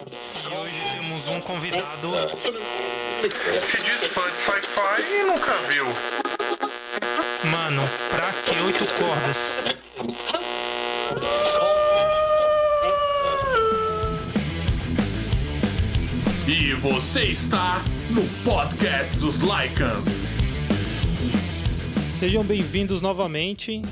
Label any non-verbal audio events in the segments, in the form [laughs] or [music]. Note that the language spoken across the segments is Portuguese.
E hoje temos um convidado. Se diz fã de sci-fi e nunca viu. Mano, pra que oito cordas? E você está no podcast dos Lycans. Sejam bem-vindos novamente.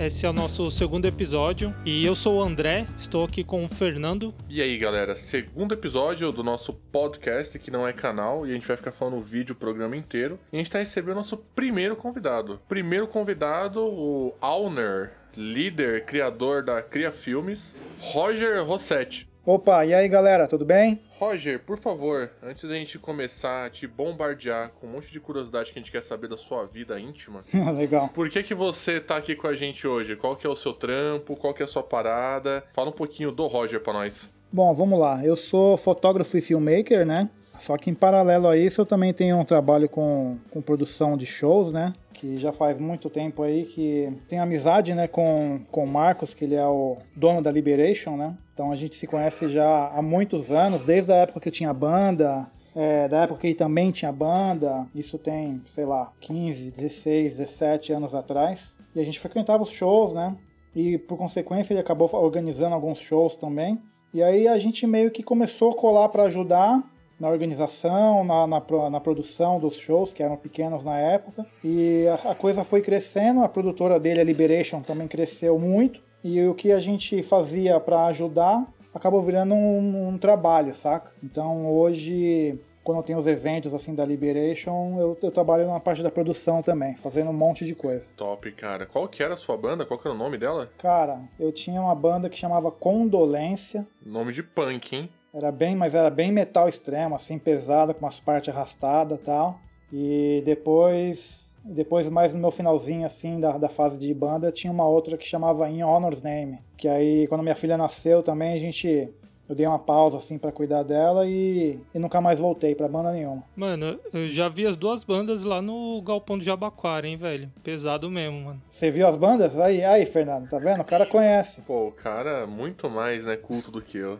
Esse é o nosso segundo episódio e eu sou o André, estou aqui com o Fernando. E aí, galera, segundo episódio do nosso podcast, que não é canal, e a gente vai ficar falando vídeo o programa inteiro. E a gente tá recebendo o nosso primeiro convidado. Primeiro convidado, o Auner, líder, criador da Cria Filmes, Roger Rossetti. Opa, e aí galera, tudo bem? Roger, por favor, antes da gente começar a te bombardear com um monte de curiosidade que a gente quer saber da sua vida íntima, [laughs] Legal. por que que você tá aqui com a gente hoje? Qual que é o seu trampo? Qual que é a sua parada? Fala um pouquinho do Roger pra nós. Bom, vamos lá. Eu sou fotógrafo e filmmaker, né? Só que em paralelo a isso eu também tenho um trabalho com, com produção de shows, né? Que já faz muito tempo aí que tenho amizade, né, com, com o Marcos, que ele é o dono da Liberation, né? Então a gente se conhece já há muitos anos, desde a época que eu tinha banda, é, da época que ele também tinha banda, isso tem, sei lá, 15, 16, 17 anos atrás. E a gente frequentava os shows, né? E por consequência ele acabou organizando alguns shows também. E aí a gente meio que começou a colar para ajudar na organização, na, na, na produção dos shows, que eram pequenos na época. E a, a coisa foi crescendo, a produtora dele, a Liberation, também cresceu muito. E o que a gente fazia para ajudar acabou virando um, um trabalho, saca? Então hoje, quando eu tenho os eventos assim da Liberation, eu, eu trabalho na parte da produção também, fazendo um monte de coisa. Top, cara. Qual que era a sua banda? Qual que era o nome dela? Cara, eu tinha uma banda que chamava Condolência. Nome de punk, hein? Era bem, mas era bem metal extremo, assim, pesada, com umas partes arrastadas e tal. E depois, depois mais no meu finalzinho, assim, da, da fase de banda, tinha uma outra que chamava In Honor's Name. Que aí, quando minha filha nasceu também, a gente... Eu dei uma pausa, assim, pra cuidar dela e, e nunca mais voltei pra banda nenhuma. Mano, eu já vi as duas bandas lá no Galpão do Jabaquara, hein, velho? Pesado mesmo, mano. Você viu as bandas? Aí, aí, Fernando, tá vendo? O cara conhece. Pô, o cara é muito mais, né, culto do que eu.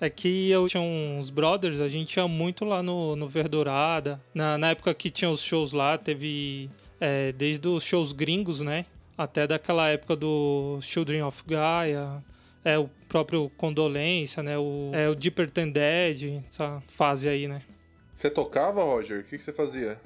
É que eu tinha uns brothers, a gente ia muito lá no, no Verdurada. Na, na época que tinha os shows lá, teve é, desde os shows gringos, né? Até daquela época do Children of Gaia, é o próprio Condolência, né? O, é o Deeper Than Dead, essa fase aí, né? Você tocava, Roger? O que, que você fazia?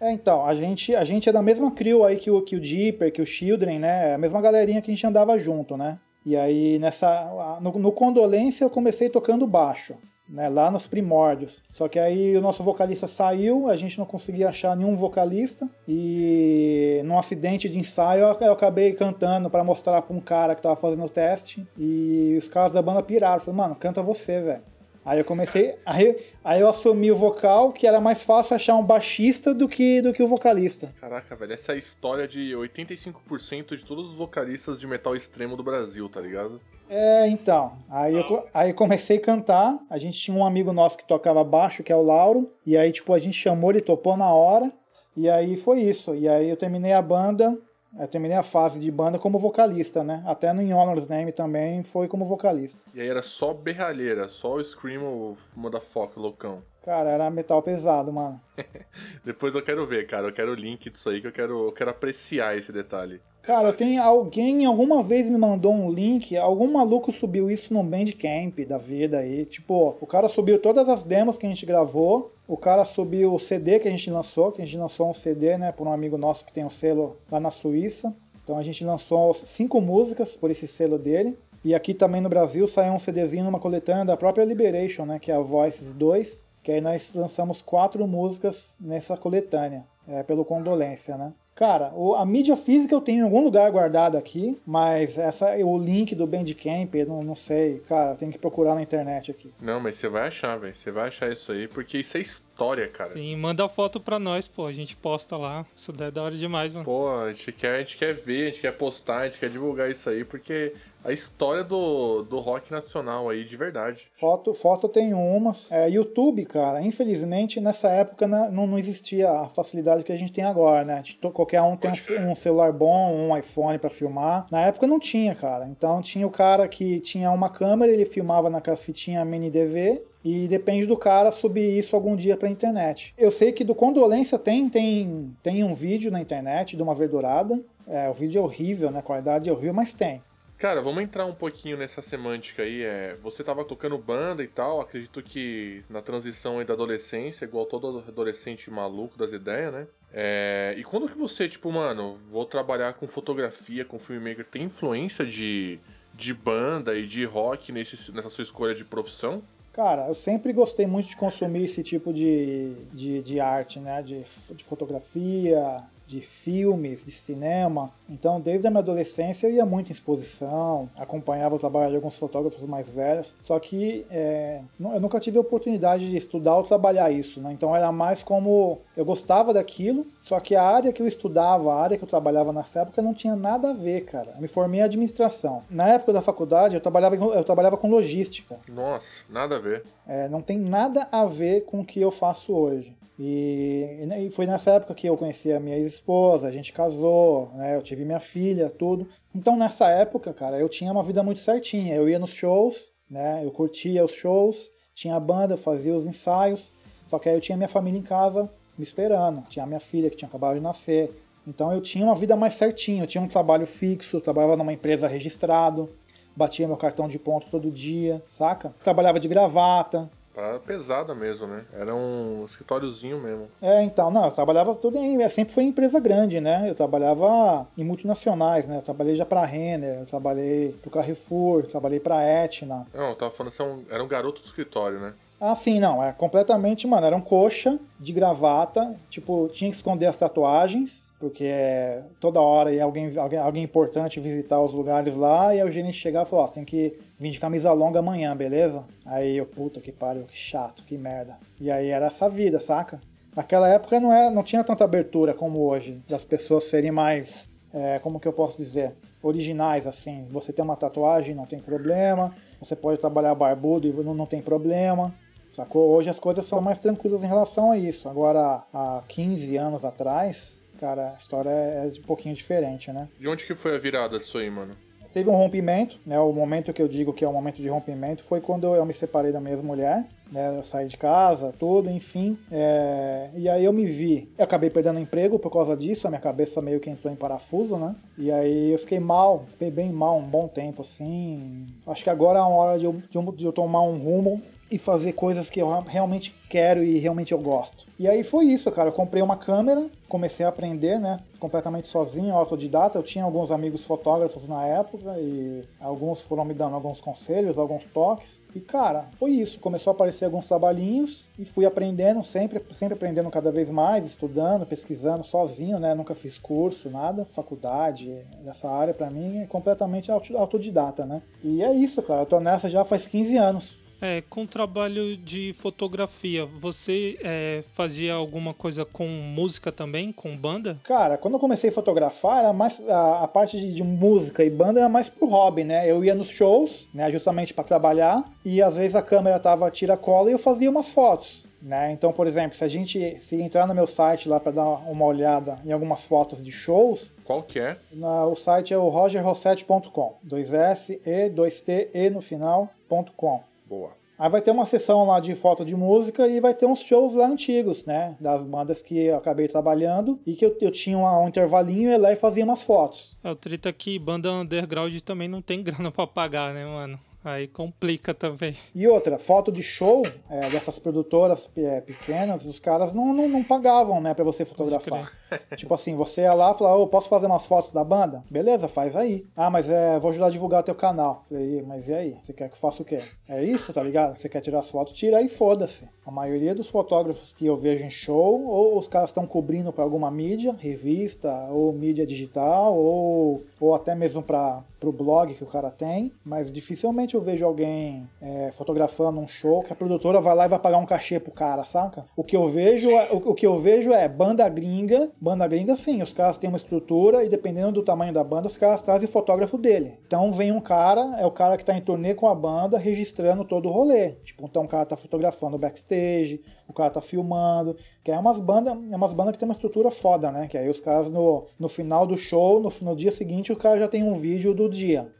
É, então, a gente, a gente é da mesma crew aí que o, que o Deeper, que o Children, né? É a mesma galerinha que a gente andava junto, né? E aí, nessa. No, no Condolência, eu comecei tocando baixo, né? Lá nos primórdios. Só que aí o nosso vocalista saiu, a gente não conseguia achar nenhum vocalista. E num acidente de ensaio, eu, acabei cantando pra mostrar pra um cara que tava fazendo o teste. E os caras da banda piraram. Falaram, mano, canta você, velho. Aí eu comecei. Aí, aí eu assumi o vocal, que era mais fácil achar um baixista do que, do que o vocalista. Caraca, velho, essa é a história de 85% de todos os vocalistas de metal extremo do Brasil, tá ligado? É, então. Aí eu, aí eu comecei a cantar. A gente tinha um amigo nosso que tocava baixo, que é o Lauro. E aí, tipo, a gente chamou, ele topou na hora. E aí foi isso. E aí eu terminei a banda. Eu terminei a fase de banda como vocalista, né? Até no In Honor's Name também foi como vocalista. E aí era só berralheira, só o Scream, o motherfucker, loucão. Cara, era metal pesado, mano. [laughs] Depois eu quero ver, cara, eu quero o link disso aí que eu quero, eu quero apreciar esse detalhe. Cara, tenho alguém alguma vez me mandou um link, algum maluco subiu isso no Bandcamp da vida aí. Tipo, o cara subiu todas as demos que a gente gravou, o cara subiu o CD que a gente lançou, que a gente lançou um CD, né, por um amigo nosso que tem um selo lá na Suíça. Então a gente lançou cinco músicas por esse selo dele. E aqui também no Brasil saiu um CDzinho numa coletânea da própria Liberation, né, que é a Voices 2, que aí nós lançamos quatro músicas nessa coletânea, é, pelo Condolência, né. Cara, a mídia física eu tenho em algum lugar guardado aqui, mas essa o link do Bandcamp, eu não, não sei, cara, tem que procurar na internet aqui. Não, mas você vai achar, velho. Você vai achar isso aí, porque isso é história, cara. Sim, manda foto pra nós, pô. A gente posta lá. Isso daí é da hora demais, mano. Pô, a gente, quer, a gente quer ver, a gente quer postar, a gente quer divulgar isso aí, porque a história do, do rock nacional aí, de verdade. Foto, foto tem umas. É, YouTube, cara, infelizmente nessa época né, não, não existia a facilidade que a gente tem agora, né? Tipo, Qualquer um tem um, um celular bom, um iPhone pra filmar. Na época não tinha, cara. Então tinha o cara que tinha uma câmera, ele filmava naquelas fitinhas mini DV e depende do cara subir isso algum dia pra internet. Eu sei que do Condolência tem, tem, tem um vídeo na internet de uma verdurada. É, o vídeo é horrível, né? A qualidade é horrível, mas tem. Cara, vamos entrar um pouquinho nessa semântica aí. É, você tava tocando banda e tal, acredito que na transição aí da adolescência, igual todo adolescente maluco das ideias, né? É, e quando que você, tipo, mano, vou trabalhar com fotografia, com filmmaker, tem influência de, de banda e de rock nesse, nessa sua escolha de profissão? Cara, eu sempre gostei muito de consumir esse tipo de, de, de arte, né? De, de fotografia, de filmes, de cinema. Então, desde a minha adolescência, eu ia muito em exposição, acompanhava o trabalho de alguns fotógrafos mais velhos. Só que é, eu nunca tive a oportunidade de estudar ou trabalhar isso, né? Então, era mais como eu gostava daquilo, só que a área que eu estudava, a área que eu trabalhava nessa época, não tinha nada a ver, cara. Eu me formei em administração. Na época da faculdade, eu trabalhava, eu trabalhava com logística. Nossa, nada a ver. É, não tem nada a ver com o que eu faço hoje. E, e foi nessa época que eu conheci a minha esposa, a gente casou, né, eu tive minha filha, tudo. Então nessa época, cara, eu tinha uma vida muito certinha. Eu ia nos shows, né, eu curtia os shows, tinha a banda, fazia os ensaios. Só que aí eu tinha minha família em casa me esperando, tinha a minha filha que tinha acabado de nascer. Então eu tinha uma vida mais certinha, eu tinha um trabalho fixo, trabalhava numa empresa registrado, batia meu cartão de ponto todo dia, saca? Trabalhava de gravata, Parada pesada mesmo, né? Era um escritóriozinho mesmo. É, então, não, eu trabalhava tudo em. Sempre foi em empresa grande, né? Eu trabalhava em multinacionais, né? Eu trabalhei já pra Renner, eu trabalhei pro Carrefour, trabalhei pra Etna. Não, eu tava falando que você era um- era um garoto do escritório, né? Ah, sim, não, é completamente, mano, era um coxa de gravata, tipo, tinha que esconder as tatuagens, porque é, toda hora ia alguém, alguém, alguém importante visitar os lugares lá, e aí o gerente e falou, ó, você tem que vir de camisa longa amanhã, beleza? Aí eu, puta que pariu, que chato, que merda. E aí era essa vida, saca? Naquela época não, era, não tinha tanta abertura como hoje, das pessoas serem mais, é, como que eu posso dizer, originais, assim. Você tem uma tatuagem, não tem problema, você pode trabalhar barbudo e não, não tem problema. Sacou? Hoje as coisas são mais tranquilas em relação a isso. Agora, há 15 anos atrás, cara, a história é um pouquinho diferente, né? De onde que foi a virada disso aí, mano? Teve um rompimento, né? O momento que eu digo que é o momento de rompimento foi quando eu me separei da mesma mulher, né? Eu saí de casa, tudo, enfim. É, E aí eu me vi. Eu acabei perdendo emprego por causa disso, a minha cabeça meio que entrou em parafuso, né? E aí eu fiquei mal, fiquei bem mal um bom tempo, assim. Acho que agora é uma hora de eu- de eu tomar um rumo e fazer coisas que eu realmente quero e realmente eu gosto. E aí foi isso, cara. Eu comprei uma câmera, comecei a aprender, né? Completamente sozinho, autodidata. Eu tinha alguns amigos fotógrafos na época e alguns foram me dando alguns conselhos, alguns toques. E, cara, foi isso. Começou a aparecer alguns trabalhinhos e fui aprendendo, sempre, sempre aprendendo cada vez mais, estudando, pesquisando sozinho, né? Nunca fiz curso, nada, faculdade. Nessa área, pra mim, é completamente auto- autodidata, né? E é isso, cara. Eu tô nessa já faz 15 anos. É, com o trabalho de fotografia, você é, fazia alguma coisa com música também, com banda? Cara, quando eu comecei a fotografar, era mais a, a parte de, de música e banda era mais pro hobby, né? Eu ia nos shows, né, justamente para trabalhar, e às vezes a câmera tava tira-cola e eu fazia umas fotos. Né? Então, por exemplo, se a gente se entrar no meu site lá para dar uma olhada em algumas fotos de shows, Qual que é? na- o site é o rogerrossetti.com, 2S e 2T e no final.com. Boa. Aí vai ter uma sessão lá de foto de música e vai ter uns shows lá antigos, né? Das bandas que eu acabei trabalhando e que eu, eu tinha um, um intervalinho e ia lá e fazia umas fotos. É, o treta que banda underground também não tem [laughs] grana pra pagar, né, mano? Aí complica também. E outra, foto de show é, dessas produtoras é, pequenas, os caras não, não, não pagavam, né, pra você fotografar. [laughs] tipo assim, você ia lá e falava, ô, posso fazer umas fotos da banda? Beleza, faz aí. Ah, mas é, vou ajudar a divulgar teu canal. Falei, mas e aí? Você quer que eu faça o quê? É isso, tá ligado? Você quer tirar as fotos? Tira aí, foda-se. A maioria dos fotógrafos que eu vejo em show, ou os caras estão cobrindo pra alguma mídia, revista, ou mídia digital, ou, ou até mesmo pra pro blog que o cara tem, mas dificilmente eu vejo alguém é, fotografando um show que a produtora vai lá e vai pagar um cachê pro cara, saca? O que eu vejo é, o, o que eu vejo é banda gringa, banda gringa sim, os caras têm uma estrutura e dependendo do tamanho da banda, os caras trazem fotógrafo dele. Então vem um cara, é o cara que tá em turnê com a banda, registrando todo o rolê. Tipo, então o cara tá fotografando backstage, o cara tá filmando, que é umas bandas, é umas bandas que tem uma estrutura foda, né? Que aí os caras no, no final do show, no, no dia seguinte, o cara já tem um vídeo do dia.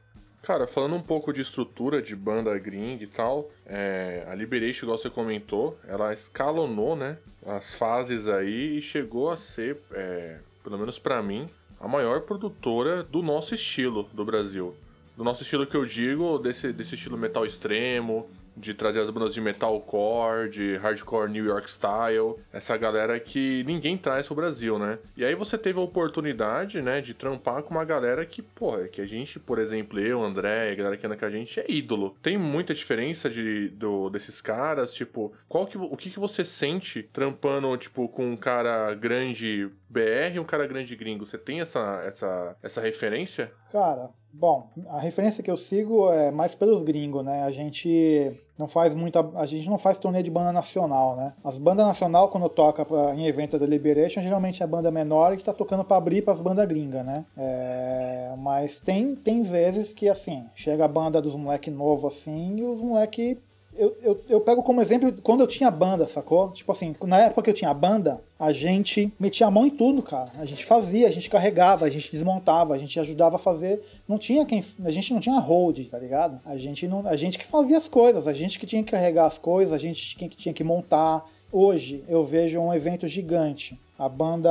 Cara, falando um pouco de estrutura de banda gringa e tal, é, a Liberation, igual você comentou, ela escalonou, né, as fases aí e chegou a ser, é, pelo menos para mim, a maior produtora do nosso estilo do Brasil. Do nosso estilo que eu digo, desse, desse estilo metal extremo, de trazer as bandas de metalcore, de hardcore New York style, essa galera que ninguém traz pro Brasil, né? E aí você teve a oportunidade, né, de trampar com uma galera que, porra, que a gente, por exemplo, eu, André, a galera que anda com a gente é ídolo. Tem muita diferença de, do, desses caras, tipo, qual que, o que, que você sente trampando, tipo, com um cara grande BR e um cara grande gringo? Você tem essa, essa, essa referência? Cara, bom, a referência que eu sigo é mais pelos gringos, né? A gente não faz muita. A gente não faz turnê de banda nacional, né? As bandas nacional, quando toca pra, em evento da Liberation, geralmente é banda menor que tá tocando pra abrir pras bandas gringas, né? É, mas tem, tem vezes que, assim, chega a banda dos moleque novo assim e os moleque eu, eu, eu, pego como exemplo quando eu tinha banda, sacou? Tipo assim, na época que eu tinha banda, a gente metia a mão em tudo, cara. A gente fazia, a gente carregava, a gente desmontava, a gente ajudava a fazer. Não tinha quem. A gente não tinha hold, tá ligado? A gente, não, a gente que fazia as coisas, a gente que tinha que carregar as coisas, a gente que tinha que montar. Hoje eu vejo um evento gigante a banda,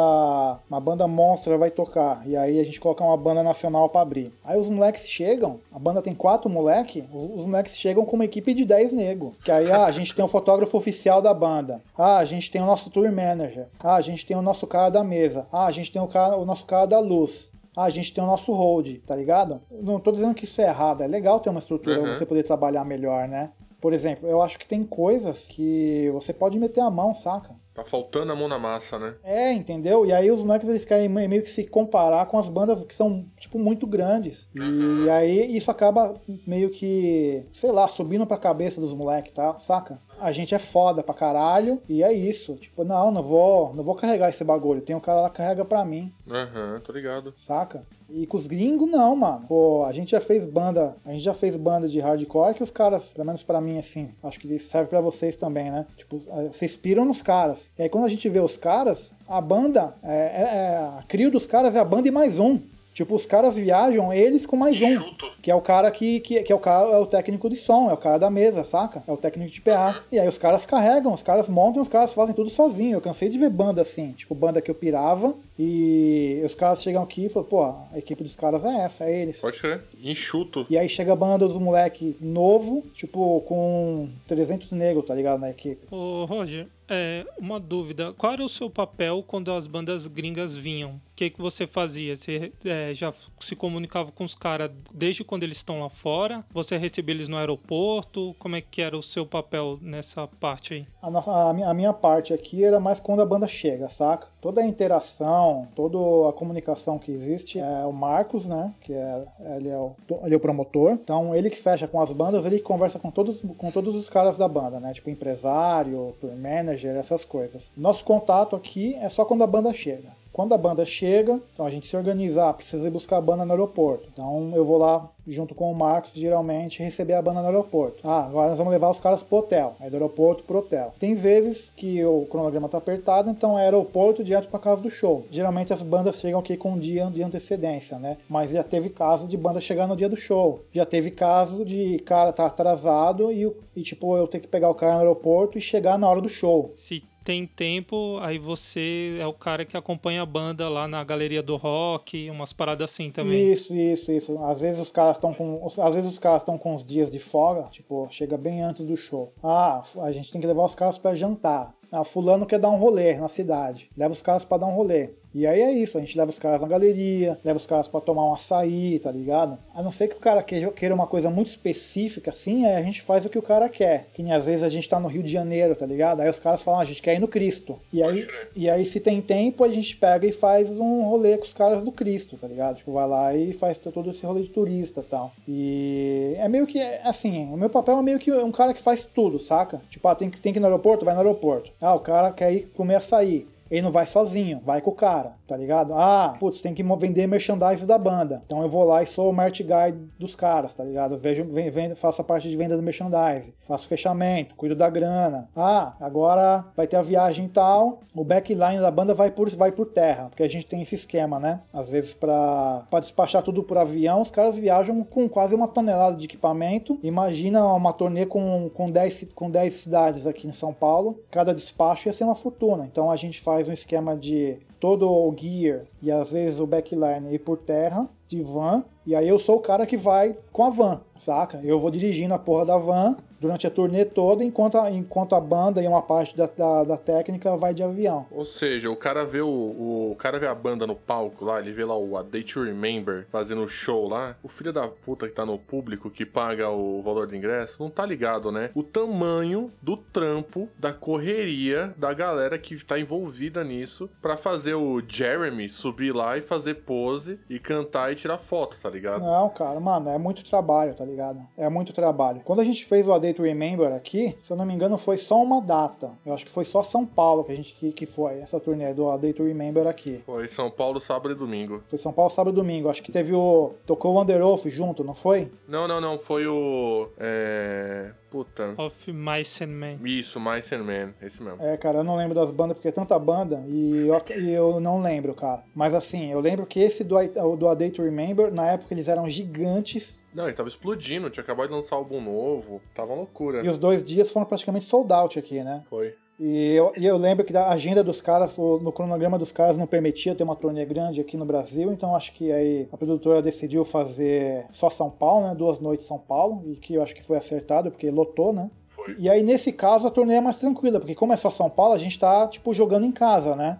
uma banda monstra vai tocar e aí a gente coloca uma banda nacional para abrir. Aí os moleques chegam, a banda tem quatro moleque, os, os moleques chegam com uma equipe de 10 nego. Que aí ah, a gente tem o fotógrafo oficial da banda. Ah, a gente tem o nosso tour manager. Ah, a gente tem o nosso cara da mesa. Ah, a gente tem o, cara, o nosso cara da luz. Ah, a gente tem o nosso hold, tá ligado? Não tô dizendo que isso é errado, é legal ter uma estrutura uhum. pra você poder trabalhar melhor, né? Por exemplo, eu acho que tem coisas que você pode meter a mão, saca? Tá faltando a mão na massa, né? É, entendeu? E aí os moleques eles querem meio que se comparar com as bandas que são, tipo, muito grandes. E aí isso acaba meio que, sei lá, subindo pra cabeça dos moleques, tá? Saca? A gente é foda pra caralho e é isso. Tipo, não, não vou, não vou carregar esse bagulho. Tem um cara lá que carrega pra mim. Aham, uhum, tô ligado. Saca? E com os gringos, não, mano. Pô, a gente já fez banda, a gente já fez banda de hardcore que os caras, pelo menos pra mim, assim, acho que serve pra vocês também, né? Tipo, vocês piram nos caras. E aí quando a gente vê os caras, a banda, é, é, é a crio dos caras é a banda e mais um. Tipo, os caras viajam, eles com mais um. Que é o cara que, que, que, é o cara, é o técnico de som, é o cara da mesa, saca? É o técnico de PA. E aí os caras carregam, os caras montam, os caras fazem tudo sozinho. Eu cansei de ver banda assim, tipo, banda que eu pirava. E os caras chegam aqui e falam, pô, a equipe dos caras é essa, é eles. Pode crer, enxuto. E aí chega a banda dos moleque novo, tipo, com 300 negros, tá ligado, na equipe. Ô, Roger, é, uma dúvida. Qual era o seu papel quando as bandas gringas vinham? Que, que você fazia? Você é, já se comunicava com os caras desde quando eles estão lá fora? Você recebia eles no aeroporto? Como é que era o seu papel nessa parte aí? A, a, a minha parte aqui era mais quando a banda chega, saca? Toda a interação, toda a comunicação que existe é o Marcos, né? Que é, ele, é o, ele é o promotor. Então, ele que fecha com as bandas, ele conversa com todos, com todos os caras da banda, né? Tipo, empresário, tour manager, essas coisas. Nosso contato aqui é só quando a banda chega. Quando a banda chega, então a gente se organizar, ah, precisa ir buscar a banda no aeroporto. Então eu vou lá junto com o Marcos, geralmente, receber a banda no aeroporto. Ah, agora nós vamos levar os caras pro hotel. Aí do aeroporto pro hotel. Tem vezes que o cronograma tá apertado, então é aeroporto direto pra casa do show. Geralmente as bandas chegam aqui com um dia de antecedência, né? Mas já teve caso de banda chegar no dia do show. Já teve caso de cara tá atrasado e, e tipo, eu ter que pegar o cara no aeroporto e chegar na hora do show. Se tem tempo, aí você é o cara que acompanha a banda lá na galeria do rock, umas paradas assim também. Isso, isso, isso. Às vezes os caras estão com, às vezes os caras estão com os dias de folga, tipo, chega bem antes do show. Ah, a gente tem que levar os caras para jantar. Ah, fulano quer dar um rolê na cidade. Leva os caras para dar um rolê. E aí é isso, a gente leva os caras na galeria, leva os caras para tomar um açaí, tá ligado? A não ser que o cara queira uma coisa muito específica, assim, a gente faz o que o cara quer. Que nem às vezes a gente tá no Rio de Janeiro, tá ligado? Aí os caras falam, ah, a gente quer ir no Cristo. E aí, e aí se tem tempo, a gente pega e faz um rolê com os caras do Cristo, tá ligado? Tipo, vai lá e faz todo esse rolê de turista e tal. E é meio que, assim, o meu papel é meio que um cara que faz tudo, saca? Tipo, ah, tem que, tem que ir no aeroporto, vai no aeroporto. Ah, o cara quer ir comer açaí. Ele não vai sozinho, vai com o cara, tá ligado? Ah, putz, tem que vender merchandise da banda. Então eu vou lá e sou o merch guy dos caras, tá ligado? Vejo, vendo, faço a parte de venda do merchandise, faço fechamento, cuido da grana. Ah, agora vai ter a viagem e tal, o backline da banda vai por, vai por terra, porque a gente tem esse esquema, né? Às vezes para despachar tudo por avião, os caras viajam com quase uma tonelada de equipamento. Imagina uma turnê com, com, 10, com 10 cidades aqui em São Paulo, cada despacho ia ser uma fortuna. Então a gente faz um esquema de todo o gear e às vezes o backline ir por terra de van, e aí eu sou o cara que vai com a van, saca? Eu vou dirigindo a porra da van durante a turnê toda, enquanto a, enquanto a banda e uma parte da, da, da, técnica vai de avião. Ou seja, o cara vê o, o, o, cara vê a banda no palco lá, ele vê lá o A Day to Remember fazendo o show lá, o filho da puta que tá no público, que paga o valor do ingresso, não tá ligado, né? O tamanho do trampo, da correria da galera que tá envolvida nisso para fazer o Jeremy subir lá e fazer pose e cantar e tirar foto, tá ligado? Não, cara, mano, é muito trabalho, tá ligado? É muito trabalho. Quando a gente fez o A Day to Remember aqui, se eu não me engano, foi só uma data. Eu acho que foi só São Paulo que a gente que, que foi essa turnê do A Day to Remember aqui. Foi São Paulo, sábado e domingo. Foi São Paulo, sábado e domingo. Acho que teve o. Tocou o Underoath junto, não foi? Não, não, não. Foi o. É. Puta. Of Mice and Men. Isso, Mice and Men, esse mesmo. É, cara, eu não lembro das bandas porque é tanta banda e eu, e eu não lembro, cara. Mas assim, eu lembro que esse do, do A Day to Remember, na época eles eram gigantes. Não, ele tava explodindo, tinha acabado de lançar álbum novo, tava uma loucura. E os dois dias foram praticamente sold out aqui, né? Foi. E eu, e eu, lembro que a agenda dos caras, no cronograma dos caras, não permitia ter uma turnê grande aqui no Brasil, então acho que aí a produtora decidiu fazer só São Paulo, né? Duas noites São Paulo, e que eu acho que foi acertado, porque lotou, né? Foi. E aí, nesse caso, a turnê é mais tranquila, porque como é só São Paulo, a gente tá, tipo, jogando em casa, né?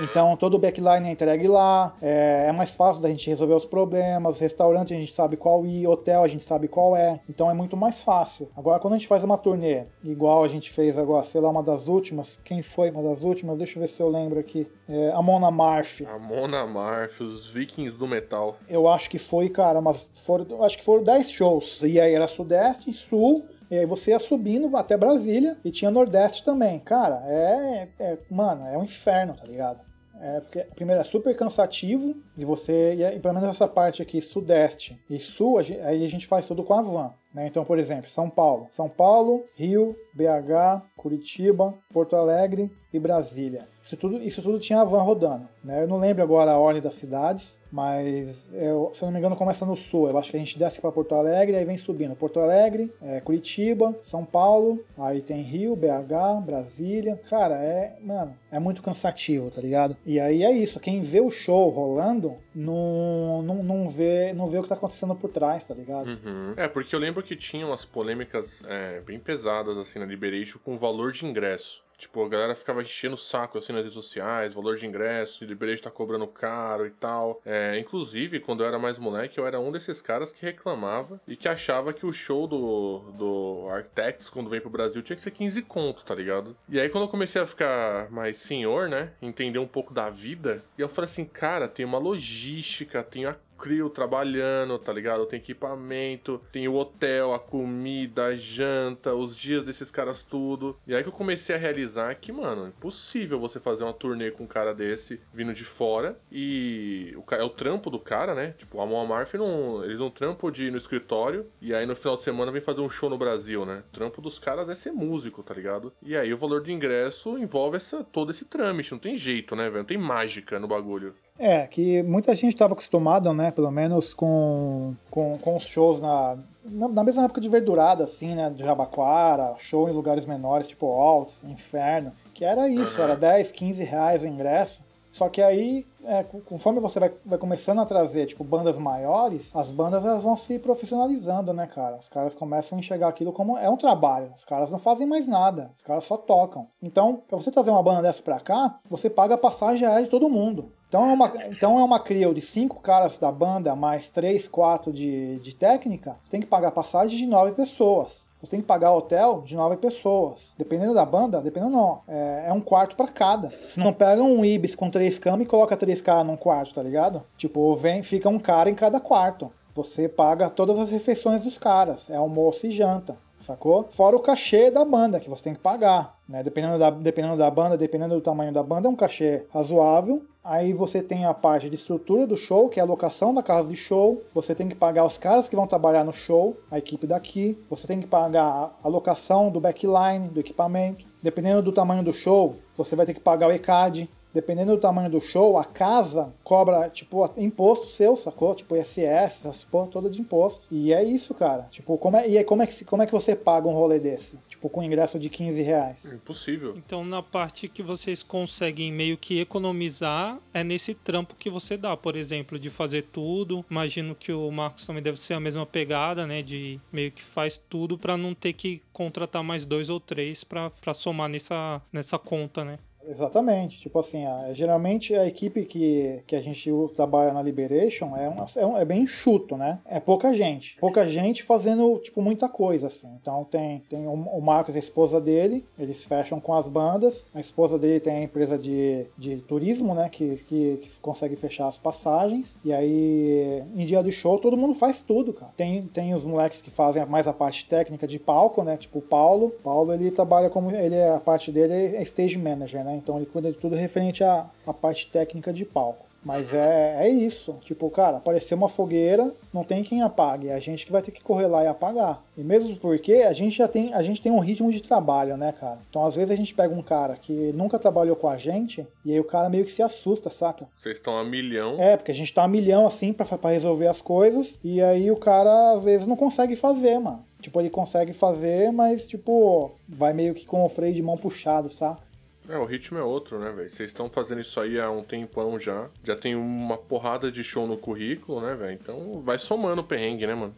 Então todo o backline é entregue lá, é, é, mais fácil da gente resolver os problemas, restaurante a gente sabe qual ir, hotel a gente sabe qual é, então é muito mais fácil. Agora quando a gente faz uma turnê, igual a gente fez agora, sei lá, uma das últimas, quem foi uma das últimas? Deixa eu ver se eu lembro aqui. É, a Mona Marf. A Mona Marf, os vikings do metal. Eu acho que foi, cara, mas foram, acho que foram 10 shows, e aí era Sudeste, Sul, e aí você ia subindo até Brasília e tinha Nordeste também. Cara, é, é mano, é um inferno, tá ligado? É porque, primeiro, é super cansativo e você, e pelo menos essa parte aqui, Sudeste e Sul, aí a gente faz tudo com a van. Né? Então, por exemplo, São Paulo. São Paulo, Rio, BH, Curitiba, Porto Alegre e Brasília. Isso tudo, isso tudo tinha a van rodando. Né? Eu não lembro agora a ordem das cidades, mas eu, se eu não me engano começa no sul. Eu acho que a gente desce para Porto Alegre e vem subindo. Porto Alegre, é, Curitiba, São Paulo, aí tem Rio, BH, Brasília. Cara, é, mano, é muito cansativo, tá ligado? E aí é isso. Quem vê o show rolando não, não, não, vê, não vê o que tá acontecendo por trás, tá ligado? Uhum. É, porque eu lembro que tinha umas polêmicas é, bem pesadas assim na Liberation com o valor de ingresso. Tipo, a galera ficava enchendo o saco assim nas redes sociais, valor de ingresso, e Liberation tá cobrando caro e tal. É, inclusive, quando eu era mais moleque, eu era um desses caras que reclamava e que achava que o show do, do Architects, quando vem pro Brasil, tinha que ser 15 conto, tá ligado? E aí, quando eu comecei a ficar mais senhor, né? Entender um pouco da vida, e eu falei assim, cara, tem uma logística, tem a crew trabalhando, tá ligado? Tem equipamento, tem o hotel, a comida, a janta, os dias desses caras tudo. E aí que eu comecei a realizar que, mano, é impossível você fazer uma turnê com um cara desse vindo de fora e o, é o trampo do cara, né? Tipo, a Moa Marf não, eles não trampo de ir no escritório e aí no final de semana vem fazer um show no Brasil, né? O trampo dos caras é ser músico, tá ligado? E aí o valor do ingresso envolve essa, todo esse trâmite, não tem jeito, né, velho? Não tem mágica no bagulho. É, que muita gente estava acostumada, né, pelo menos com, com, com os shows na, na, na, mesma época de verdurada, assim, né, de Jabaquara, show em lugares menores, tipo Altos, Inferno, que era isso, era 10, 15 reais o ingresso. Só que aí, é, conforme você vai, vai começando a trazer, tipo, bandas maiores, as bandas elas vão se profissionalizando, né, cara? Os caras começam a enxergar aquilo como é um trabalho. Os caras não fazem mais nada, os caras só tocam. Então, pra você trazer uma banda dessa pra cá, você paga a passagem aérea de todo mundo. Então é uma, então é uma crio de cinco caras da banda, mais três, quatro de, de técnica. Você tem que pagar passagem de nove pessoas. Você tem que pagar hotel de nove pessoas. Dependendo da banda, dependendo não. É, é um quarto para cada. Você não pega um Ibis com três camas e coloca três caras num quarto, tá ligado? Tipo, vem, fica um cara em cada quarto. Você paga todas as refeições dos caras. É almoço e janta sacou? Fora o cachê da banda que você tem que pagar, né? Dependendo da, dependendo da banda, dependendo do tamanho da banda, é um cachê razoável. Aí você tem a parte de estrutura do show, que é a locação da casa de show. Você tem que pagar os caras que vão trabalhar no show, a equipe daqui. Você tem que pagar a locação do backline, do equipamento. Dependendo do tamanho do show, você vai ter que pagar o ECAD, dependendo do tamanho do show, a casa cobra, tipo, imposto seu, sacou? Tipo, ISS, essas porra toda de imposto. E é isso, cara. Tipo, como é, e como é, que, como é que você paga um rolê desse? Tipo, com ingresso de 15 reais. Impossível. Então, na parte que vocês conseguem meio que economizar, é nesse trampo que você dá, por exemplo, de fazer tudo. Imagino que o Marcos também deve ser a mesma pegada, né? De meio que faz tudo para não ter que contratar mais dois ou três para somar nessa, nessa conta, né? Exatamente. Tipo assim, a, geralmente a equipe que, que a gente trabalha na Liberation é, uma, é, um, é, bem enxuto, né? É pouca gente. Pouca gente fazendo, tipo, muita coisa, assim. Então tem, tem o, o Marcos, a esposa dele, eles fecham com as bandas. A esposa dele tem a empresa de, de turismo, né? Que, que, que consegue fechar as passagens. E aí, em dia de show, todo mundo faz tudo, cara. Tem, tem os moleques que fazem mais a parte técnica de palco, né? Tipo o Paulo. Paulo, ele trabalha como... Ele é, a parte dele é stage manager, né? Então ele cuida de tudo referente à, à parte técnica de palco. Mas é, é isso. Tipo, cara, apareceu uma fogueira, não tem quem apague. É a gente que vai ter que correr lá e apagar. E mesmo porque a gente já tem, a gente tem um ritmo de trabalho, né, cara? Então, às vezes a gente pega um cara que nunca trabalhou com a gente e aí o cara meio que se assusta, saca? Vocês estão a milhão. É, porque a gente tá a milhão assim pra resolver as coisas e aí o cara às vezes não consegue fazer, mano. Tipo, ele consegue fazer, mas, tipo, vai meio que com o freio de mão puxado, saca? É, o ritmo é outro, né, velho? Vocês estão fazendo isso aí há um tempão já. Já tem uma porrada de show no currículo, né, velho? Então vai somando o perrengue, né, mano?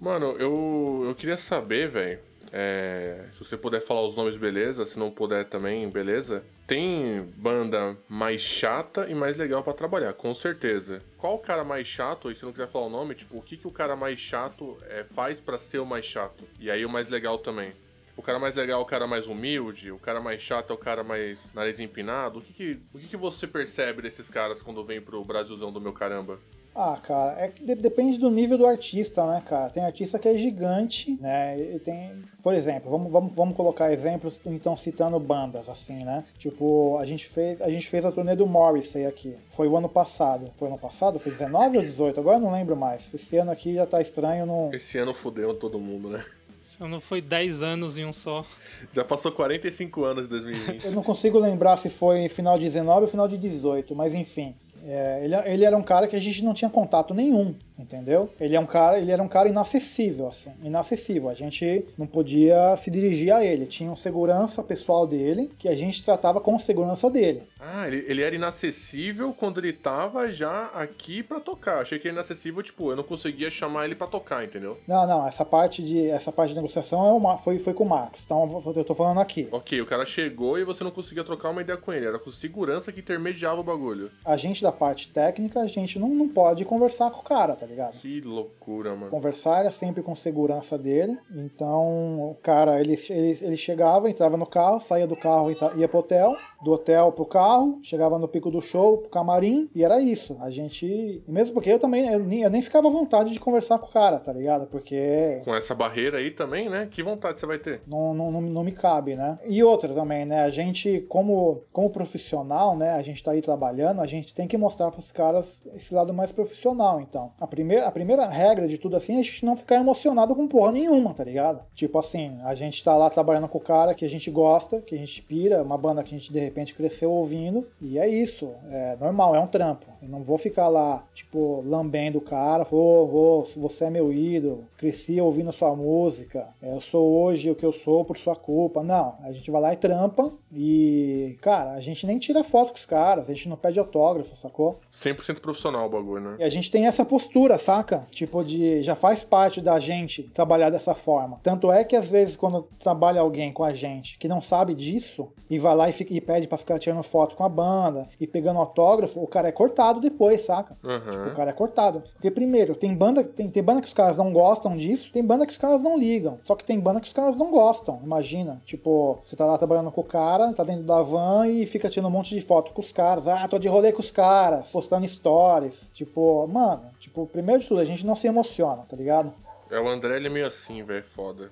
Mano, eu, eu queria saber, velho. É, se você puder falar os nomes, beleza. Se não puder também, beleza. Tem banda mais chata e mais legal para trabalhar, com certeza. Qual o cara mais chato, e se não quiser falar o nome, tipo, o que, que o cara mais chato é, faz para ser o mais chato? E aí o mais legal também. O cara mais legal é o cara mais humilde, o cara mais chato é o cara mais nariz empinado. O que, que o que, que você percebe desses caras quando vem pro Brasilzão do meu caramba? Ah, cara, é que depende do nível do artista, né, cara? Tem artista que é gigante, né? E tem, por exemplo, vamos, vamos, vamos colocar exemplos, então citando bandas assim, né? Tipo, a gente fez, a gente fez a turnê do Morrissey aqui. Foi o ano passado. Foi ano passado? Foi 19 ou 18? Agora eu não lembro mais. Esse ano aqui já tá estranho, não. Esse ano fudeu todo mundo, né? Não foi 10 anos em um só. Já passou 45 anos de 2020. Eu não consigo lembrar se foi final de 19 ou final de 18, mas enfim. É, ele, ele era um cara que a gente não tinha contato nenhum entendeu? Ele é um cara, ele era um cara inacessível, assim, inacessível. A gente não podia se dirigir a ele. Tinha um segurança pessoal dele que a gente tratava com segurança dele. Ah, ele, ele era inacessível quando ele tava já aqui para tocar. Achei que era inacessível, tipo, eu não conseguia chamar ele para tocar, entendeu? Não, não, essa parte de essa parte de negociação é uma, foi, foi com o Marcos. Então eu tô falando aqui. Ok, o cara chegou e você não conseguia trocar uma ideia com ele. Era com segurança que intermediava o bagulho. A gente da parte técnica, a gente não, não pode conversar com o cara, tá ligado? Que loucura, mano. Conversar era sempre com segurança dele. Então, o cara, ele, ele, ele chegava, entrava no carro, saía do carro e ia pro hotel, do hotel pro carro, chegava no pico do show, pro camarim, e era isso. A gente. Mesmo porque eu também, eu nem, eu nem ficava à vontade de conversar com o cara, tá ligado? Porque. Com essa barreira aí também, né? Que vontade você vai ter? Não, não, não, não me cabe, né? E outra também, né? A gente, como, como profissional, né? A gente tá aí trabalhando, a gente tem que mostrar pros caras esse lado mais profissional, então. A primeira, a primeira regra de tudo assim é a gente não ficar emocionado com porra nenhuma, tá ligado? Tipo assim, a gente tá lá trabalhando com o cara que a gente gosta, que a gente pira, uma banda que a gente de repente cresceu ouvindo, e é isso, é normal, é um trampo. Eu não vou ficar lá, tipo, lambendo o cara, vou, vou, você é meu ídolo, cresci ouvindo a sua música, é, eu sou hoje o que eu sou por sua culpa. Não, a gente vai lá e trampa, e, cara, a gente nem tira foto com os caras, a gente não pede autógrafo, sacou? 100% profissional o bagulho, né? E a gente tem essa postura, saca? Tipo, de já faz parte da gente trabalhar dessa forma. Tanto é que às vezes quando trabalha alguém com a gente que não sabe disso e vai lá e, fica, e pede para ficar tirando foto com a banda e pegando autógrafo, o cara é cortado depois, saca? Uhum. Tipo, o cara é cortado. Porque primeiro, tem banda, tem, tem banda que os caras não gostam disso, tem banda que os caras não ligam. Só que tem banda que os caras não gostam. Imagina, tipo, você tá lá trabalhando com o cara, tá dentro da van e fica tirando um monte de foto com os caras. Ah, tô de rolê com os caras, postando stories. Tipo, mano, tipo, primeiro de tudo, a gente não se emociona, tá ligado? É, o André ele é meio assim, velho, foda.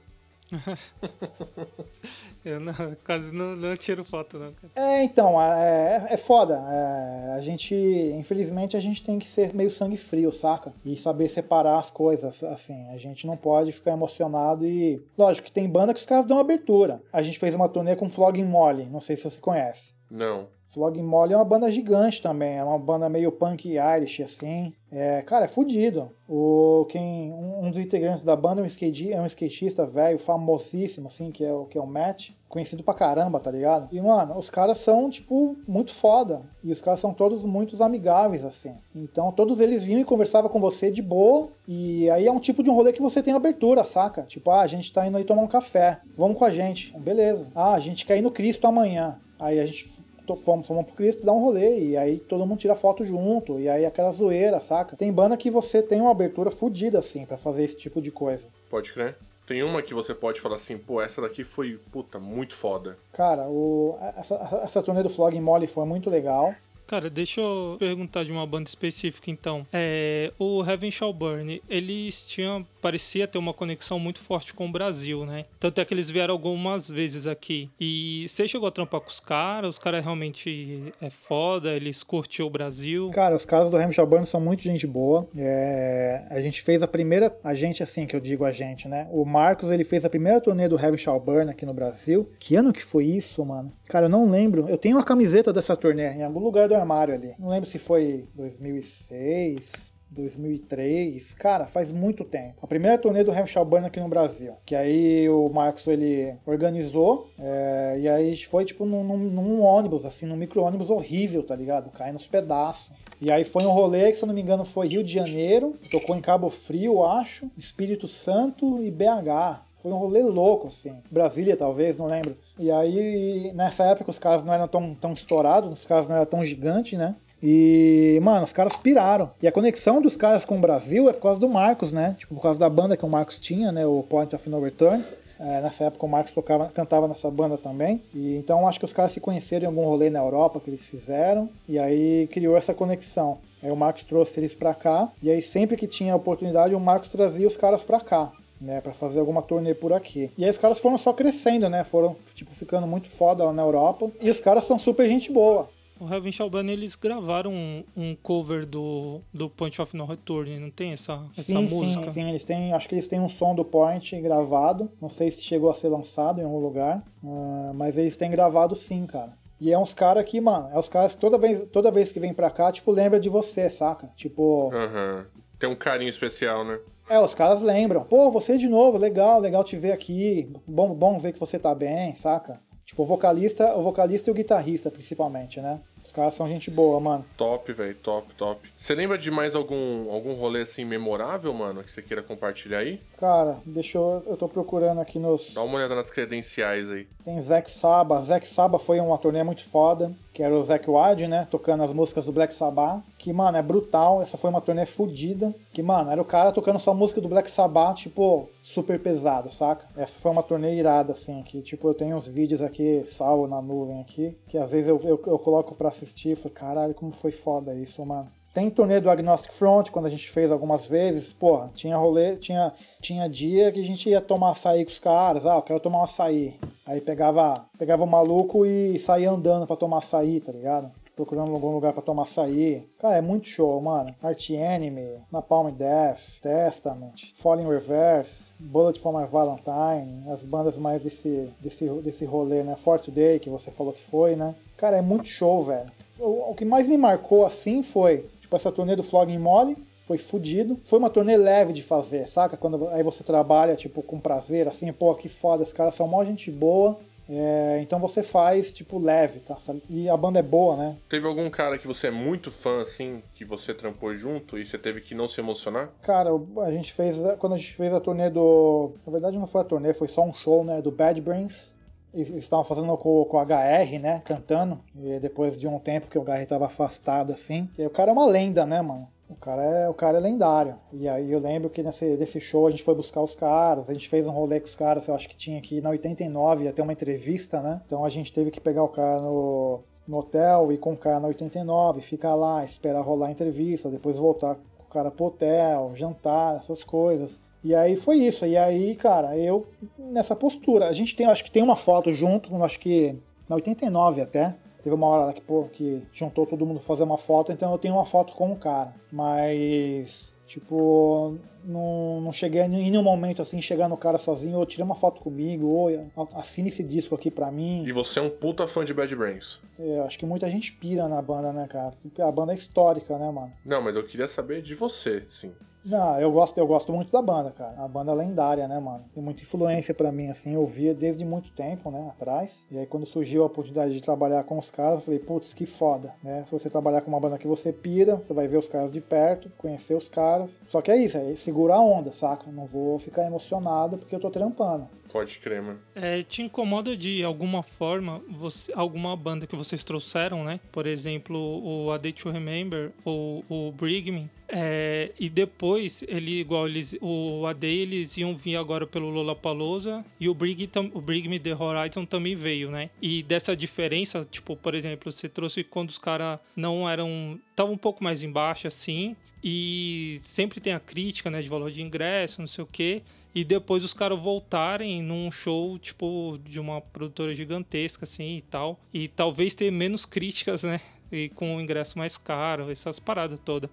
[laughs] eu não, quase não, não, tiro foto, não. É, então, é, é foda. É, a gente, infelizmente, a gente tem que ser meio sangue frio, saca? E saber separar as coisas, assim. A gente não pode ficar emocionado e. Lógico que tem banda que os caras dão abertura. A gente fez uma turnê com Flogging Molly, não sei se você conhece. Não. Flogging Molly é uma banda gigante também, é uma banda meio punk Irish, assim. É, cara, é fudido. O, quem, um, um dos integrantes da banda é um, skate, é um skatista velho, famosíssimo, assim, que é, o, que é o Matt. Conhecido pra caramba, tá ligado? E, mano, os caras são, tipo, muito foda. E os caras são todos muito amigáveis, assim. Então, todos eles vinham e conversavam com você de boa. E aí é um tipo de um rolê que você tem abertura, saca? Tipo, ah, a gente tá indo aí tomar um café. Vamos com a gente. Beleza. Ah, a gente quer ir no Cristo amanhã. Aí a gente fomos, fomos pro Cristo dar um rolê, e aí todo mundo tira foto junto, e aí aquela zoeira, saca? Tem banda que você tem uma abertura fodida, assim, para fazer esse tipo de coisa. Pode crer. Tem uma que você pode falar assim, pô, essa daqui foi, puta, muito foda. Cara, o, essa, essa turnê do Flogging Molly foi muito legal. Cara, deixa eu perguntar de uma banda específica então. É, o Heaven Shall Burn, eles tinham parecia ter uma conexão muito forte com o Brasil, né? Tanto é que eles vieram algumas vezes aqui. E você chegou a trampar com os caras? Os caras realmente é foda? Eles curtiu o Brasil? Cara, os caras do Heaven Shall Burn são muito gente boa. É, a gente fez a primeira, a gente assim que eu digo a gente, né? O Marcos ele fez a primeira turnê do Shall Burn aqui no Brasil. Que ano que foi isso, mano? Cara, eu não lembro. Eu tenho uma camiseta dessa turnê em algum lugar do armário ali. Não lembro se foi 2006, 2003, cara, faz muito tempo. A primeira turnê do Hampshire Burn aqui no Brasil, que aí o Marcos ele organizou, é, e aí foi tipo num, num, num ônibus, assim, num micro-ônibus horrível, tá ligado? Caindo nos pedaços. E aí foi um rolê que, se eu não me engano, foi Rio de Janeiro, tocou em Cabo Frio, acho, Espírito Santo e BH. Foi um rolê louco, assim. Brasília, talvez, não lembro. E aí, nessa época, os caras não eram tão, tão estourados, os caras não eram tão gigantes, né? E, mano, os caras piraram. E a conexão dos caras com o Brasil é por causa do Marcos, né? Tipo, por causa da banda que o Marcos tinha, né? O Point of No Return. É, nessa época o Marcos tocava, cantava nessa banda também. E então acho que os caras se conheceram em algum rolê na Europa que eles fizeram. E aí criou essa conexão. Aí o Marcos trouxe eles pra cá. E aí sempre que tinha oportunidade, o Marcos trazia os caras pra cá. Né, para fazer alguma turnê por aqui. E aí os caras foram só crescendo, né? Foram tipo ficando muito foda lá na Europa. E os caras são super gente boa. O Heaven Shall Burn, eles gravaram um, um, cover do, do Point of No Return, não tem essa, essa sim, música? Sim, sim, eles têm, acho que eles têm um som do Point gravado, não sei se chegou a ser lançado em algum lugar, uh, mas eles têm gravado sim, cara. E é uns caras que, mano, é os caras que toda vez, toda vez que vem pra cá, tipo, lembra de você, saca? Tipo... Uhum. Tem um carinho especial, né? É, os caras lembram. Pô, você de novo, legal, legal te ver aqui. Bom, bom ver que você tá bem, saca? Tipo, o vocalista, o vocalista e o guitarrista, principalmente, né? Os caras são gente boa, mano. Top, velho, top, top. Você lembra de mais algum, algum rolê assim memorável, mano, que você queira compartilhar aí? Cara, deixa eu. Eu tô procurando aqui nos. Dá uma olhada nas credenciais aí. Tem Zack Saba. Zack Saba foi uma turnê muito foda. Que era o Zack Wade, né? Tocando as músicas do Black Sabbath. Que, mano, é brutal. Essa foi uma turnê fodida. Que, mano, era o cara tocando só música do Black Sabbath, tipo, super pesado, saca? Essa foi uma turnê irada, assim. Que, tipo, eu tenho uns vídeos aqui, salvo na nuvem aqui. Que às vezes eu, eu, eu coloco pra assistir. Falei, caralho, como foi foda isso, mano. Tem turnê do Agnostic Front, quando a gente fez algumas vezes, porra, tinha rolê, tinha, tinha dia que a gente ia tomar açaí com os caras, ah, eu quero tomar um açaí. Aí pegava, pegava o maluco e saía andando para tomar açaí, tá ligado? procurando algum lugar pra tomar açaí. Cara, é muito show, mano. Art Enemy, Napalm Death, Testament, Falling Reverse, Bullet for My Valentine, as bandas mais desse, desse, desse rolê, né? For Today, que você falou que foi, né? Cara, é muito show, velho. O, o que mais me marcou assim foi, tipo, essa turnê do Flogging Molly, foi fudido. Foi uma turnê leve de fazer, saca? Quando aí você trabalha, tipo, com prazer, assim, pô, que foda, os caras são mó gente boa. É, então você faz, tipo, leve, tá? E a banda é boa, né? Teve algum cara que você é muito fã, assim, que você trampou junto e você teve que não se emocionar? Cara, a gente fez. Quando a gente fez a turnê do. Na verdade não foi a turnê, foi só um show, né? Do Bad Brains. Estavam fazendo com, com o HR, né? Cantando. E depois de um tempo que o HR tava afastado, assim. E o cara é uma lenda, né, mano? O cara, é, o cara é lendário. E aí eu lembro que nesse, nesse show a gente foi buscar os caras, a gente fez um rolê com os caras, eu acho que tinha aqui na 89, ia ter uma entrevista, né? Então a gente teve que pegar o cara no, no hotel e com o cara na 89, ficar lá, esperar rolar a entrevista, depois voltar com o cara pro hotel, jantar, essas coisas. E aí foi isso. E aí, cara, eu nessa postura. A gente tem, acho que tem uma foto junto, acho que na 89 até. Teve uma hora lá que, pô, que juntou todo mundo pra fazer uma foto, então eu tenho uma foto com o cara. Mas, tipo, não, não cheguei em nenhum momento assim, chegar no cara sozinho, ou tirei uma foto comigo, ou assine esse disco aqui pra mim. E você é um puta fã de Bad Brains. É, acho que muita gente pira na banda, né, cara? A banda é histórica, né, mano? Não, mas eu queria saber de você, sim. Não, eu gosto, eu gosto muito da banda, cara. A banda é lendária, né, mano? Tem muita influência para mim, assim. Eu via desde muito tempo, né, atrás. E aí, quando surgiu a oportunidade de trabalhar com os caras, eu falei, putz, que foda, né? Se você trabalhar com uma banda que você pira, você vai ver os caras de perto, conhecer os caras. Só que é isso, é segurar a onda, saca? Não vou ficar emocionado porque eu tô trampando. Pode crer, mano. É, te incomoda de alguma forma você, alguma banda que vocês trouxeram, né? Por exemplo, o A Day to Remember ou o Brig Me. É, e depois, ele, igual eles, o AD eles iam vir agora pelo Lollapalooza e o Brig, o Brig Me The Horizon também veio, né? E dessa diferença, tipo, por exemplo, você trouxe quando os caras não eram. estavam um pouco mais embaixo, assim, e sempre tem a crítica, né, de valor de ingresso, não sei o quê e depois os caras voltarem num show, tipo, de uma produtora gigantesca, assim, e tal. E talvez ter menos críticas, né? E com o ingresso mais caro, essas paradas todas.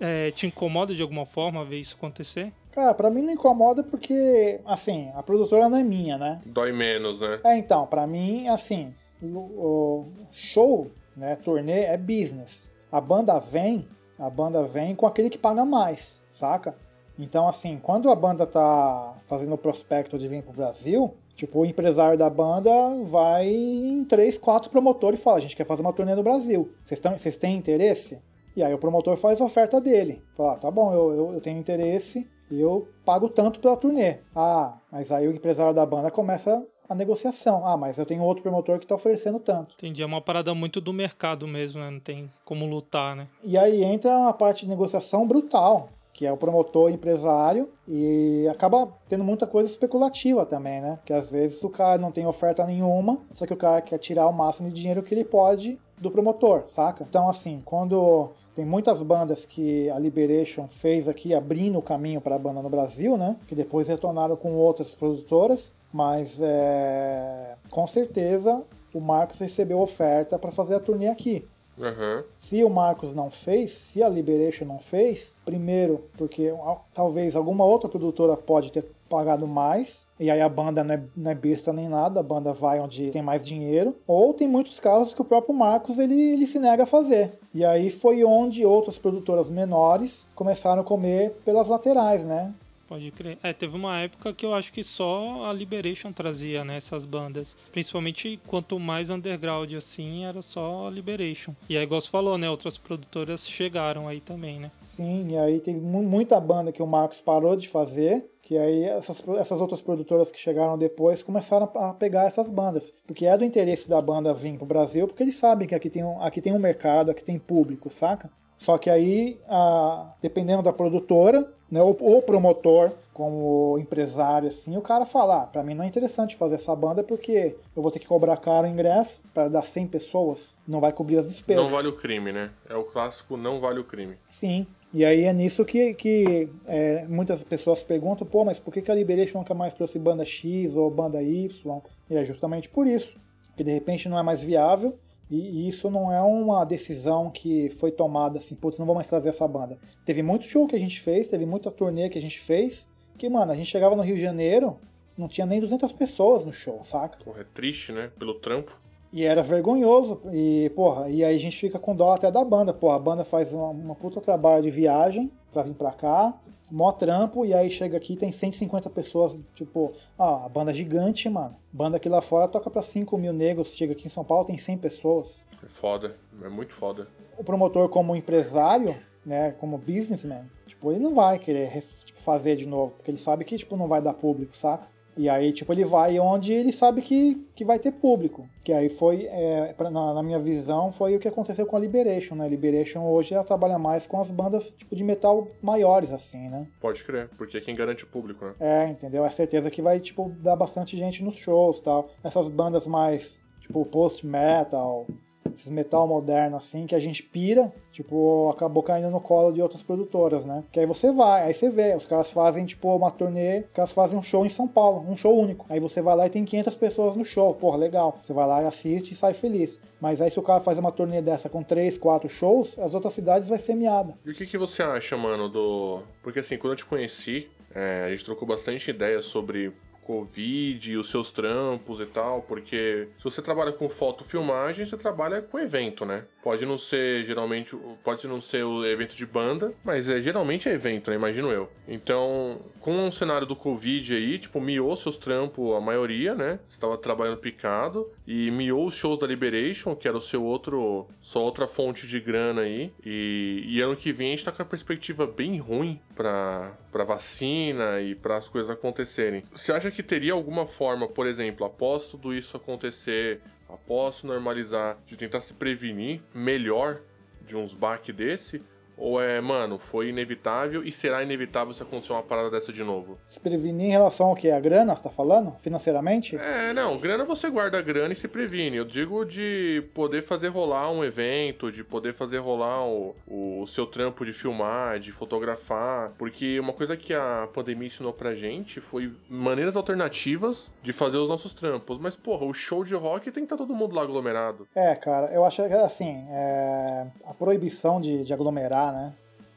É, te incomoda de alguma forma ver isso acontecer? Cara, pra mim não incomoda porque, assim, a produtora não é minha, né? Dói menos, né? É, então, pra mim, assim, o, o show, né, turnê é business. A banda vem, a banda vem com aquele que paga mais, saca? Então, assim, quando a banda tá fazendo o prospecto de vir pro Brasil, tipo, o empresário da banda vai em três, quatro promotores e fala: a gente quer fazer uma turnê no Brasil. Vocês têm interesse? E aí o promotor faz a oferta dele. Fala: ah, tá bom, eu, eu, eu tenho interesse e eu pago tanto pela turnê. Ah, mas aí o empresário da banda começa a negociação. Ah, mas eu tenho outro promotor que está oferecendo tanto. Entendi, é uma parada muito do mercado mesmo, né? Não tem como lutar, né? E aí entra uma parte de negociação brutal que é o promotor empresário, e acaba tendo muita coisa especulativa também, né? Que às vezes o cara não tem oferta nenhuma, só que o cara quer tirar o máximo de dinheiro que ele pode do promotor, saca? Então, assim, quando tem muitas bandas que a Liberation fez aqui abrindo o caminho para a banda no Brasil, né? Que depois retornaram com outras produtoras, mas é... com certeza o Marcos recebeu oferta para fazer a turnê aqui. Uhum. Se o Marcos não fez, se a Liberation não fez, primeiro porque talvez alguma outra produtora pode ter pagado mais, e aí a banda não é, não é besta nem nada, a banda vai onde tem mais dinheiro, ou tem muitos casos que o próprio Marcos ele, ele se nega a fazer. E aí foi onde outras produtoras menores começaram a comer pelas laterais, né? Pode crer. É, teve uma época que eu acho que só a Liberation trazia, né, essas bandas. Principalmente quanto mais underground assim, era só a Liberation. E aí, igual você falou, né, outras produtoras chegaram aí também, né? Sim, e aí tem muita banda que o Marcos parou de fazer, que aí essas, essas outras produtoras que chegaram depois começaram a pegar essas bandas. Porque é do interesse da banda vir pro Brasil, porque eles sabem que aqui tem um, aqui tem um mercado, aqui tem público, saca? Só que aí, a, dependendo da produtora, né, o, o, promotor, como empresário, assim, o cara fala: ah, para mim não é interessante fazer essa banda porque eu vou ter que cobrar caro o ingresso para dar 100 pessoas, não vai cobrir as despesas. Não vale o crime, né? É o clássico não vale o crime. Sim. E aí é nisso que, que é, muitas pessoas perguntam: pô, mas por que, que a Liberation nunca mais trouxe banda X ou banda Y? E é justamente por isso. Que de repente não é mais viável E, e isso não é uma decisão que foi tomada assim, putz, não vou mais trazer essa banda. Teve muito show que a gente fez, teve muita turnê que a gente fez, que, mano, a gente chegava no Rio de Janeiro, não tinha nem 200 pessoas no show, saca? Porra, é triste, né? Pelo trampo. E era vergonhoso. E, porra, e aí a gente fica com dó até da banda. Porra, a banda faz uma, uma puta trabalho de viagem pra vir pra cá, mó trampo, e aí chega aqui tem 150 pessoas, tipo, ah, a banda é gigante, mano. Banda aqui lá fora toca pra 5 mil negros, chega aqui em São Paulo tem 100 pessoas. É foda, é muito foda. O promotor, como empresário, né, como businessman, tipo, ele não vai querer tipo, fazer de novo, porque ele sabe que, tipo, não vai dar público, saca? E aí, tipo, ele vai onde ele sabe que, que vai ter público. Que aí foi, é, pra- na, na minha visão, foi o que aconteceu com a Liberation, né? Liberation hoje ela trabalha mais com as bandas, tipo, de metal maiores, assim, né? Pode crer, porque é quem garante o público, né? É, entendeu? É certeza que vai, tipo, dar bastante gente nos shows tal. Essas bandas mais, tipo, post-metal, esses metal moderno, assim, que a gente pira, tipo, acabou caindo no colo de outras produtoras, né? Que aí você vai, aí você vê, os caras fazem, tipo, uma turnê, os caras fazem um show em São Paulo, um show único. Aí você vai lá e tem 500 pessoas no show, porra, legal. Você vai lá e assiste e sai feliz. Mas aí se o cara faz uma turnê dessa com 3, 4 shows, as outras cidades vai ser miada. E o que, que você acha, mano, do. Porque assim, quando eu te conheci, é, a gente trocou bastante ideias sobre Covid, os seus trampos e tal, porque se você trabalha com foto filmagem, você trabalha com evento, né? Pode não ser geralmente, pode não ser o evento de banda, mas é geralmente é evento, né? Imagino eu. Então, com o cenário do Covid aí, tipo, miou seus trampos, a maioria, né? Você tava trabalhando picado e miou os shows da Liberation, que era o seu outro, sua outra fonte de grana aí. E, e ano que vem a gente tá com a perspectiva bem ruim pra vacina e para as coisas acontecerem. Você acha que teria alguma forma, por exemplo, após tudo isso acontecer, após normalizar, de tentar se prevenir melhor de uns baques desse? Ou é, mano, foi inevitável e será inevitável se acontecer uma parada dessa de novo? Se prevenir em relação ao que? A grana, você tá falando? Financeiramente? É, não, grana você guarda a grana e se previne. Eu digo de poder fazer rolar um evento, de poder fazer rolar o, o seu trampo de filmar, de fotografar. Porque uma coisa que a pandemia ensinou pra gente foi maneiras alternativas de fazer os nossos trampos. Mas, porra, o show de rock tem que estar todo mundo lá aglomerado. É, cara, eu acho que assim, é, a proibição de, de aglomerar, né?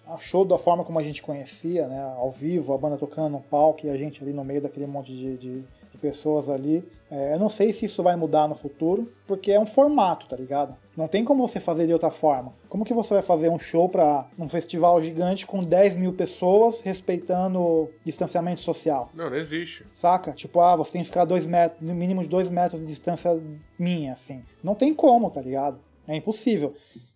A show da forma como a gente conhecia, né? Ao vivo, a banda tocando no palco e a gente ali no meio daquele monte de, de- de pessoas ali. É, eu não sei se isso vai mudar no futuro, porque é um formato, tá ligado? Não tem como você fazer de outra forma. Como que você vai fazer um show para um festival gigante com 10 mil pessoas respeitando o distanciamento social? Não, não existe. Saca? Tipo, ah, você tem que ficar dois metros, no mínimo de dois metros de distância minha, assim. Não tem como, tá ligado? É impossível.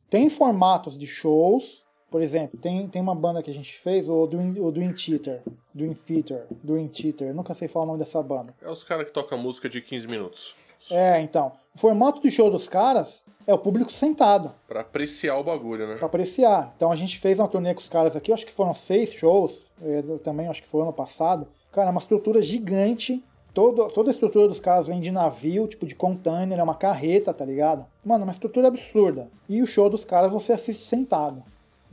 Tem formatos de shows, por exemplo, tem, tem uma banda que a gente fez, o Dream, o Dream Theater. Dream Theater. Dream Theater. Eu nunca sei falar o nome dessa banda. É os caras que tocam música de 15 minutos. É, então. O formato de show dos caras é o público sentado. Pra apreciar o bagulho, né? Pra apreciar. Então a gente fez uma turnê com os caras aqui, acho que foram seis shows, eu também acho que foi ano passado. Cara, é uma estrutura gigante. Todo, toda a estrutura dos caras vem de navio, tipo de container, é uma carreta, tá ligado? Mano, uma estrutura absurda. E o show dos caras você assiste sentado.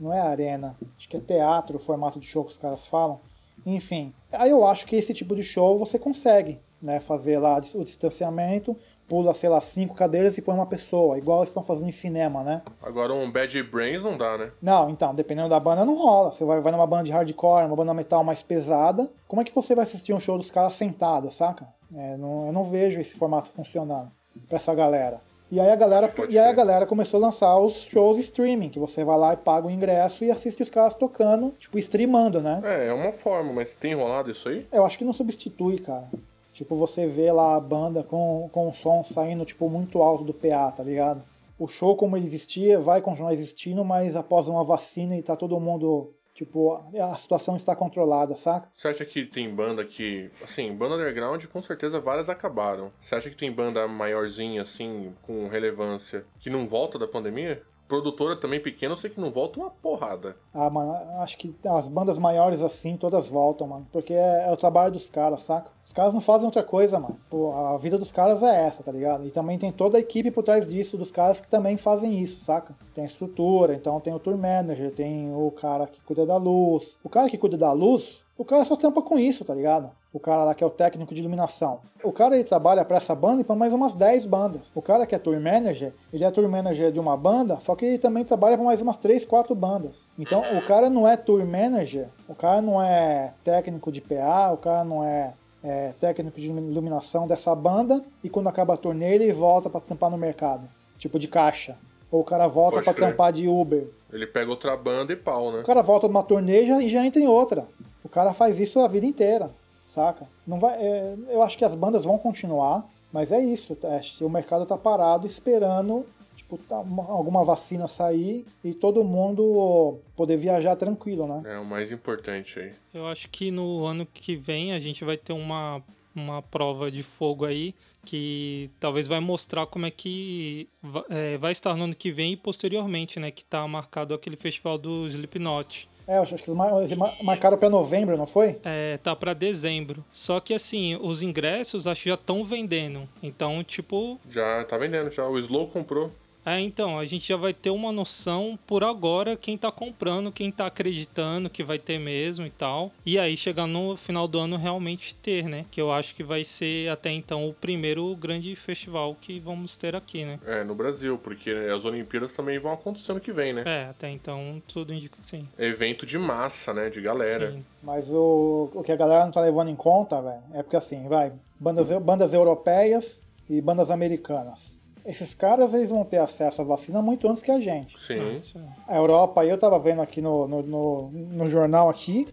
Não é arena. Acho que é teatro o formato de show que os caras falam. Enfim. Aí eu acho que esse tipo de show você consegue, né? Fazer lá o distanciamento, pula, sei lá, cinco cadeiras e põe uma pessoa, igual eles estão fazendo em cinema, né? Agora um Bad Brains não dá, né? Não, então, dependendo da banda, não rola. Você vai, vai numa banda de hardcore, uma banda metal mais pesada. Como é que você vai assistir um show dos caras sentado, saca? É, não- eu não vejo esse formato funcionando pra essa galera. E aí a galera, Pode e aí a galera começou a lançar os shows streaming, que você vai lá e paga o ingresso e assiste os caras tocando, tipo, streamando, né? É, é uma forma, mas tem rolado isso aí? Eu acho que não substitui, cara. Tipo, você vê lá a banda com, com o som saindo, tipo, muito alto do PA, tá ligado? O show como ele existia vai continuar existindo, mas após uma vacina e tá todo mundo, tipo, a situação está controlada, saca? Você acha que tem banda que. Assim, banda underground, com certeza várias acabaram. Você acha que tem banda maiorzinha, assim, com relevância, que não volta da pandemia? Produtora também pequena, eu sei que não volta uma porrada. Ah, mano, acho que as bandas maiores assim, todas voltam, mano. Porque é, é o trabalho dos caras, saca? Os caras não fazem outra coisa, mano. Pô, a vida dos caras é essa, tá ligado? E também tem toda a equipe por trás disso, dos caras que também fazem isso, saca? Tem a estrutura, então tem o tour manager, tem o cara que cuida da luz. O cara que cuida da luz, o cara só tampa com isso, tá ligado? O cara lá que é o técnico de iluminação. O cara ele trabalha para essa banda e para mais umas 10 bandas. O cara que é tour manager, ele é tour manager de uma banda, só que ele também trabalha para mais umas 3, 4 bandas. Então o cara não é tour manager, o cara não é técnico de PA, o cara não é, é técnico de iluminação dessa banda e quando acaba a turnê ele volta para tampar no mercado, tipo de caixa. Ou o cara volta para tampar de Uber. Ele pega outra banda e pau, né? O cara volta numa turnê e já, e já entra em outra. O cara faz isso a vida inteira, saca? Não vai, é, eu acho que as bandas vão continuar, mas é isso. é, o mercado tá parado esperando tipo, tá uma- alguma vacina sair e todo mundo poder viajar tranquilo, né? É o mais importante aí. Eu acho que no ano que vem a gente vai ter uma, uma prova de fogo aí que talvez vai mostrar como é que é, vai estar no ano que vem e posteriormente, né? Que tá marcado aquele festival do Slipknot. É, eu acho que eles mar- eles mar- marcaram pra novembro, não foi? É, tá pra dezembro. Só que assim, os ingressos acho que já estão vendendo. Então, tipo, Já tá vendendo, já. O Slow comprou. É, então, a gente já vai ter uma noção por agora quem tá comprando, quem tá acreditando que vai ter mesmo e tal. E aí chegar no final do ano realmente ter, né? Que eu acho que vai ser até então o primeiro grande festival que vamos ter aqui, né? É, no Brasil, porque as Olimpíadas também vão acontecer ano que vem, né? É, até então tudo indica que sim. Evento de massa, né? De galera. Sim. Mas o, o que a galera não tá levando em conta, velho, é porque assim, vai, bandas, bandas europeias e bandas americanas. Esses caras, eles vão ter acesso à vacina muito antes que a gente. Sim. A Europa, aí eu tava vendo aqui no, no, no, no jornal aqui,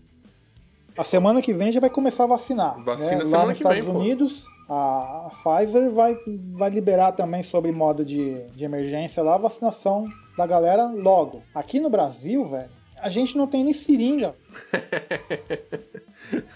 a semana que vem já vai começar a vacinar. Vacina né? Lá nos que vem, Estados pô. Unidos, a Pfizer vai, vai liberar também sobre modo de, de emergência lá a vacinação da galera logo. Aqui no Brasil, velho, a gente não tem nem seringa. [laughs]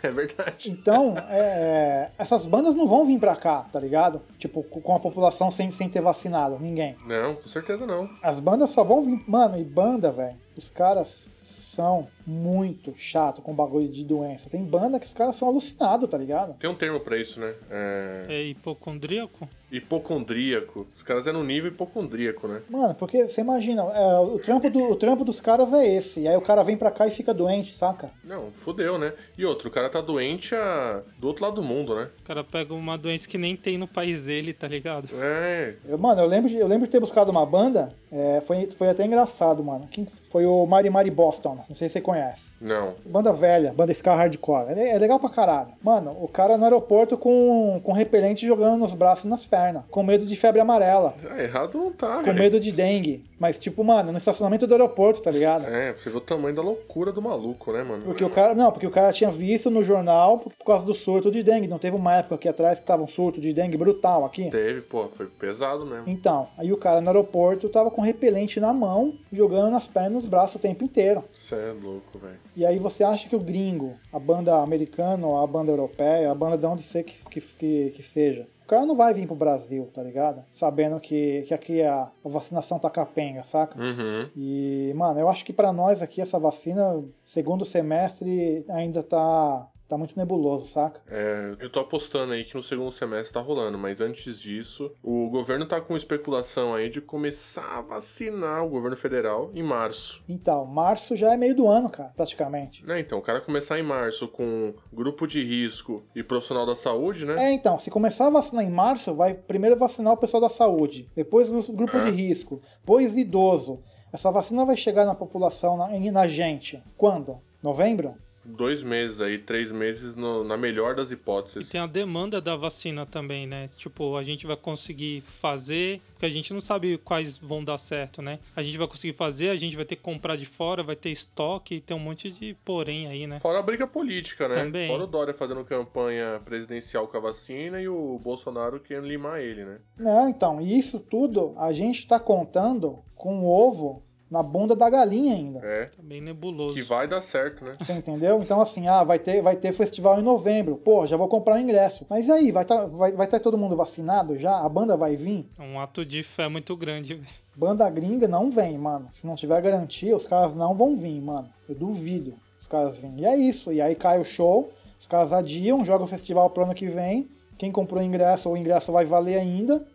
É verdade. Então, é, essas bandas não vão vir pra cá, tá ligado? Tipo, com a população sem, sem ter vacinado, ninguém. Não, com certeza não. As bandas só vão vir. Mano, e banda, velho, os caras são muito chato com bagulho de doença. Tem banda que os caras são alucinados, tá ligado? Tem um termo pra isso, né? É... É hipocondríaco? Hipocondríaco. Os caras é no nível hipocondríaco, né? Mano, porque você imagina, é, o, trampo do, o trampo dos caras é esse. E aí o cara vem pra cá e fica doente, saca? Não, fudeu, né? E outro, o cara tá doente a... do outro lado do mundo, né? O cara pega uma doença que nem tem no país dele, tá ligado? É. Eu, mano, eu lembro, de, eu lembro de ter buscado uma banda, é, foi, foi até engraçado, mano. Quem, foi o Mari Mari Boston, não sei se você conhece. Não. Banda velha, banda ska hardcore. É, é legal pra caralho. Mano, o cara no aeroporto com, com repelente jogando nos braços e nas pernas. Com medo de febre amarela. Ah, errado não tá, Com velho. medo de dengue. Mas, tipo, mano, no estacionamento do aeroporto, tá ligado? É, você ver o tamanho da loucura do maluco, né, mano? Porque o cara. Não, porque o cara tinha visto no jornal por, por causa do surto de dengue. Não teve uma época aqui atrás que tava um surto de dengue brutal aqui? Teve, pô, foi pesado mesmo. Então, aí o cara no aeroporto tava com repelente na mão, jogando nas pernas e nos braços o tempo inteiro. Você é louco, velho. E aí você acha que o gringo, a banda americana, ou a banda europeia, a banda de onde ser que, que, que, que seja, o cara não vai vir pro Brasil, tá ligado? Sabendo que, que aqui a, a vacinação tá capenga, saca? Uhum. E, mano, eu acho que pra nós aqui essa vacina, segundo semestre, ainda tá, tá muito nebuloso, saca? É, eu tô apostando aí que no segundo semestre tá rolando, mas antes disso, o governo tá com especulação aí de começar a vacinar o governo federal em março. Então, março já é meio do ano, cara, praticamente. Né, então, o cara começar em março com grupo de risco e profissional da saúde, né? É, então, se começar a vacinar em março, vai primeiro vacinar o pessoal da saúde, depois o grupo de risco, depois idoso. Essa vacina vai chegar na população, na, na gente, quando? Novembro? Dois meses aí, três meses no- na melhor das E hipóteses. tem a demanda da vacina também, né? Tipo, a gente vai conseguir fazer, porque a gente não sabe quais vão dar certo, né? A gente vai conseguir fazer, a gente vai ter que comprar de fora, vai ter estoque, tem um monte de porém aí, né? Fora a briga política, né? Também. Fora o Dória fazendo campanha presidencial com a vacina e o Bolsonaro querendo limar ele, né? Não, então, e isso tudo a gente tá contando com o ovo na bunda da galinha ainda. É. Tá bem nebuloso. Que vai dar certo, né? Você entendeu? Então, assim, ah, vai ter, vai ter festival em novembro. Pô, já vou comprar o ingresso. Mas e aí, vai estar vai, vai tá todo mundo vacinado já? A banda vai vir? É um ato de fé muito grande, velho. Banda gringa não vem, mano. Se não tiver garantia, os caras não vão vir, mano. Eu duvido os caras virem. E é isso. E aí cai o show, os caras adiam, jogam o festival pro ano que vem. Quem comprou o ingresso, o ingresso vai valer ainda.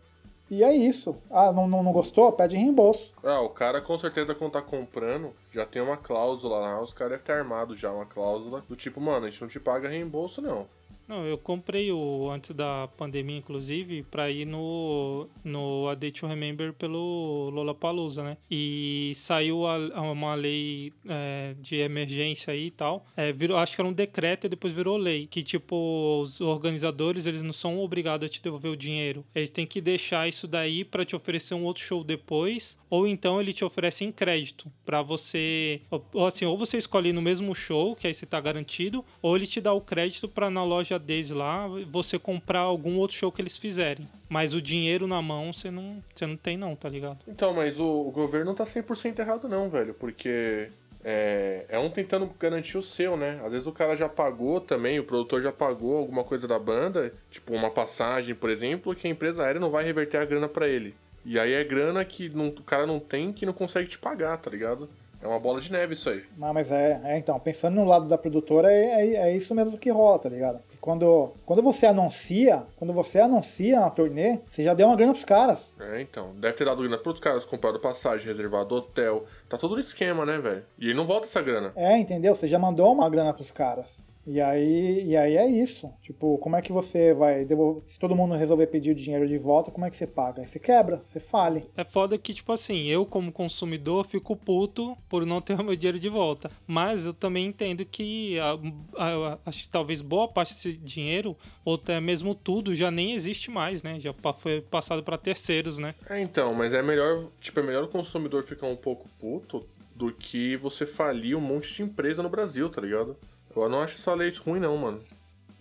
E é isso. Ah, não, não, não gostou? Pede reembolso. Ah, o cara com certeza quando tá comprando, já tem uma cláusula lá, os caras devem ter armado já uma cláusula do tipo, mano, a gente não te paga reembolso, não. Não, eu comprei o antes da pandemia, inclusive, pra ir no, no A Day to Remember pelo Lollapalooza, né? E saiu a, uma lei é, de emergência aí e tal. É, virou, acho que era um decreto e depois virou lei. Que, tipo, os organizadores, eles não são obrigados a te devolver o dinheiro. Eles têm que deixar isso daí pra te oferecer um outro show depois. Ou então ele te oferece em crédito pra você... Ou, assim, ou você escolhe no mesmo show, que aí você tá garantido. Ou ele te dá o crédito pra na loja deles lá você comprar algum outro show que eles fizerem. Mas o dinheiro na mão você não, você não tem, não, tá ligado? Então, mas o, o governo não tá 100% errado, não, velho, porque. É, é um tentando garantir o seu, né? Às vezes o cara já pagou também, o produtor já pagou alguma coisa da banda, tipo uma passagem, por exemplo, que a empresa aérea não vai reverter a grana para ele. E aí é grana que não, o cara não tem que não consegue te pagar, tá ligado? É uma bola de neve isso aí. Não, mas é, é, então, pensando no lado da produtora, é, é, é isso mesmo que rola, tá ligado? Quando, quando você anuncia, quando você anuncia uma turnê, você já deu uma grana pros caras. É, então. Deve ter dado grana pros caras, comprado passagem, reservado hotel. Tá todo no esquema, né, velho? E ele não volta essa grana. É, entendeu? Você já mandou uma grana pros caras. E aí, e aí é isso. Tipo, como é que você vai devolver? Se todo mundo resolver pedir o dinheiro de volta, como é que você paga? Aí você quebra, você fale. É foda que, tipo assim, eu como consumidor fico puto por não ter [laughs] o meu dinheiro de volta. Mas eu também entendo que a, a, a, acho que talvez boa parte desse dinheiro, ou até mesmo tudo, já nem existe mais, né? Já foi passado para terceiros, né? É, então, mas é melhor, tipo, é melhor o consumidor ficar um pouco puto do que você falir um monte de empresa no Brasil, tá ligado? Eu não acho essa leite ruim, não, mano.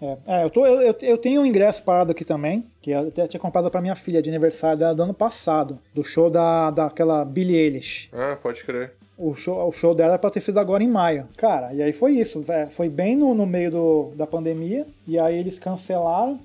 É, é eu, tô, eu, eu, tenho um ingresso parado aqui também, que eu até tinha comprado pra minha filha de aniversário dela do ano passado, do show da, daquela Billie Eilish. Ah, pode crer. O show, o show dela é pra ter sido agora em maio. Cara, e aí foi isso. Foi bem no, no meio do, da pandemia. E aí eles cancelaram.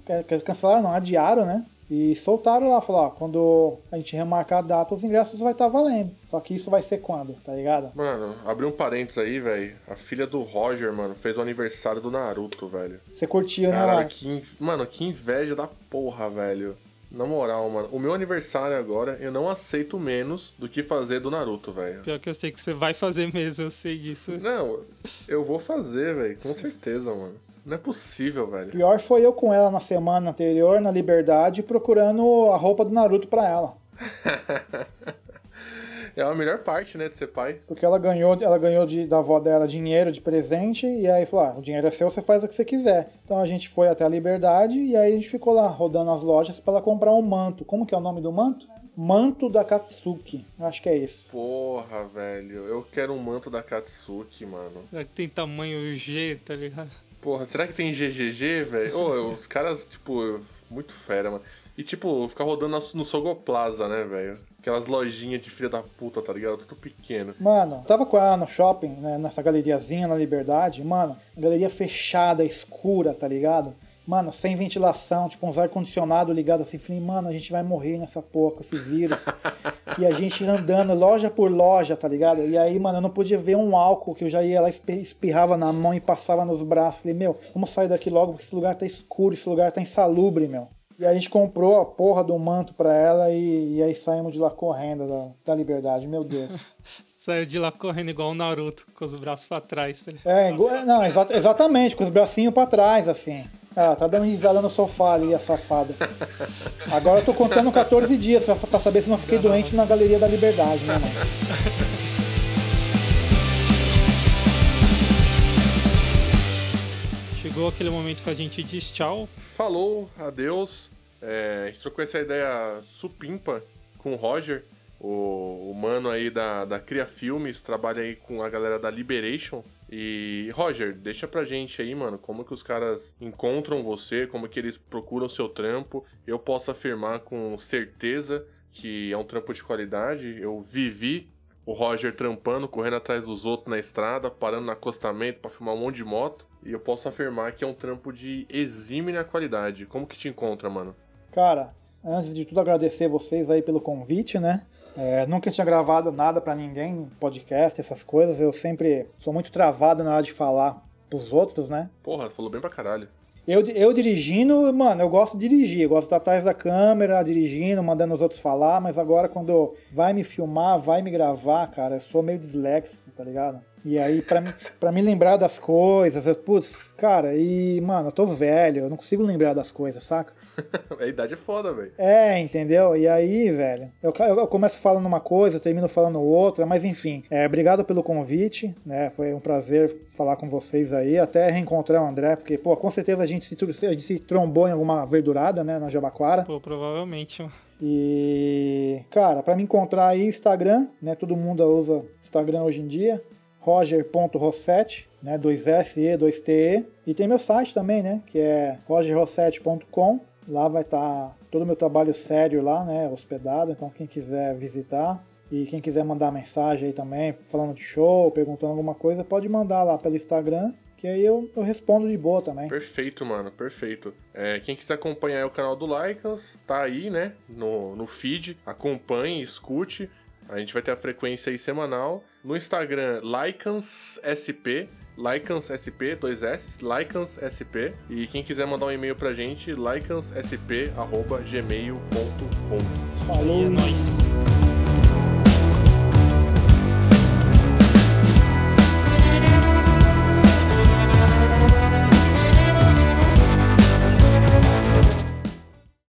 Cancelaram, não, adiaram, né? E soltaram lá, falaram, ó, quando a gente remarcar a data, os ingressos vai estar tá valendo. Só que isso vai ser quando, tá ligado? Mano, abri um parênteses aí, velho. A filha do Roger, mano, fez o aniversário do Naruto, velho. Você curtiu, Caralho, né, mano? Que, mano, que inveja da porra, velho. Na moral, mano, o meu aniversário agora, eu não aceito menos do que fazer do Naruto, velho. Pior que eu sei que você vai fazer mesmo, eu sei disso. Não, eu vou fazer, velho, com certeza, mano. Não é possível, velho. Pior foi eu com ela na semana anterior, na Liberdade, procurando a roupa do Naruto pra ela. [laughs] é a melhor parte, né, de ser pai. Porque ela ganhou, ela ganhou de, da avó dela dinheiro de presente, e aí falou: ah, o dinheiro é seu, você faz o que você quiser. Então a gente foi até a Liberdade e aí a gente ficou lá rodando as lojas para ela comprar um manto. Como que é o nome do manto? Manto da Katsuki. Acho que é isso. Porra, velho. Eu quero um manto da Katsuki, mano. Será que tem tamanho G, tá ligado? Porra, será que tem GGG, velho? [laughs] Os caras, tipo, muito fera, mano. E, tipo, ficar rodando no Sogoplaza, né, velho? Aquelas lojinhas de filha da puta, tá ligado? Tudo pequeno. Mano, tava com ela no shopping, né, nessa galeriazinha na Liberdade. Mano, galeria fechada, escura, tá ligado? Mano, sem ventilação, tipo uns ar-condicionado ligado assim. Falei, mano, a gente vai morrer nessa porra com esse vírus. [laughs] e a gente andando loja por loja, tá ligado? E aí, mano, eu não podia ver um álcool que eu já ia lá, espirrava na mão e passava nos braços. Falei, meu, vamos sair daqui logo porque esse lugar tá escuro, esse lugar tá insalubre, meu. E a gente comprou a porra do manto pra ela e, e aí saímos de lá correndo da, da liberdade, meu Deus. [laughs] Saiu de lá correndo igual o Naruto, com os braços pra trás. Tá é, não, exa exatamente, com os bracinhos pra trás, assim. Ah, tá dando risada no sofá ali, a safada. Agora eu tô contando 14 dias pra saber se não fiquei doente na Galeria da Liberdade, né, mano? Chegou aquele momento que a gente diz tchau. Falou, adeus. É, a gente trocou essa ideia supimpa com o Roger, o, o mano aí da, da Cria Filmes, trabalha aí com a galera da Liberation. E, Roger, deixa pra gente aí, mano, como que os caras encontram você, como que eles procuram seu trampo. Eu posso afirmar com certeza que é um trampo de qualidade. Eu vivi o Roger trampando, correndo atrás dos outros na estrada, parando no acostamento para filmar um monte de moto. E eu posso afirmar que é um trampo de exímia qualidade. Como que te encontra, mano? Cara, antes de tudo agradecer vocês aí pelo convite, né? É, nunca tinha gravado nada para ninguém, podcast, essas coisas. Eu sempre sou muito travado na hora de falar pros outros, né? Porra, falou bem pra caralho. Eu, eu dirigindo, mano, eu gosto de dirigir, eu gosto de estar atrás da câmera, dirigindo, mandando os outros falar, mas agora quando vai me filmar, vai me gravar, cara, eu sou meio disléxico, tá ligado? E aí, pra, me lembrar das coisas, eu, putz, cara, e, mano, eu tô velho, eu não consigo lembrar das coisas, saca? [laughs] A idade é foda, velho. É, entendeu? E aí, velho, eu, eu começo falando uma coisa, termino falando outra, mas enfim, é, obrigado pelo convite, né? Foi um prazer falar com vocês aí, até reencontrar o André, porque, pô, com certeza a gente se, a gente se trombou em alguma verdurada, né, na Jabaquara. Pô, provavelmente. mano. E, cara, pra me encontrar aí, Instagram, né? Todo mundo usa Instagram hoje em dia. roger.rossetti, né? 2S e 2TE. E tem meu site também, né? Que é rogerrossetti.com. Lá vai estar todo o meu trabalho sério lá, né? Hospedado. Então, quem quiser visitar e quem quiser mandar mensagem aí também, falando de show, perguntando alguma coisa, pode mandar lá pelo Instagram. Que aí eu, eu respondo de boa também. Perfeito, mano, perfeito. É, quem quiser acompanhar o canal do Lycans, tá aí, né? No, no feed. Acompanhe, escute. A gente vai ter a frequência aí semanal. No Instagram, LycansSP. LycansSP, dois S, LycansSP. E quem quiser mandar um e-mail pra gente, lycanssp.gmail.com. Falou. é nóis.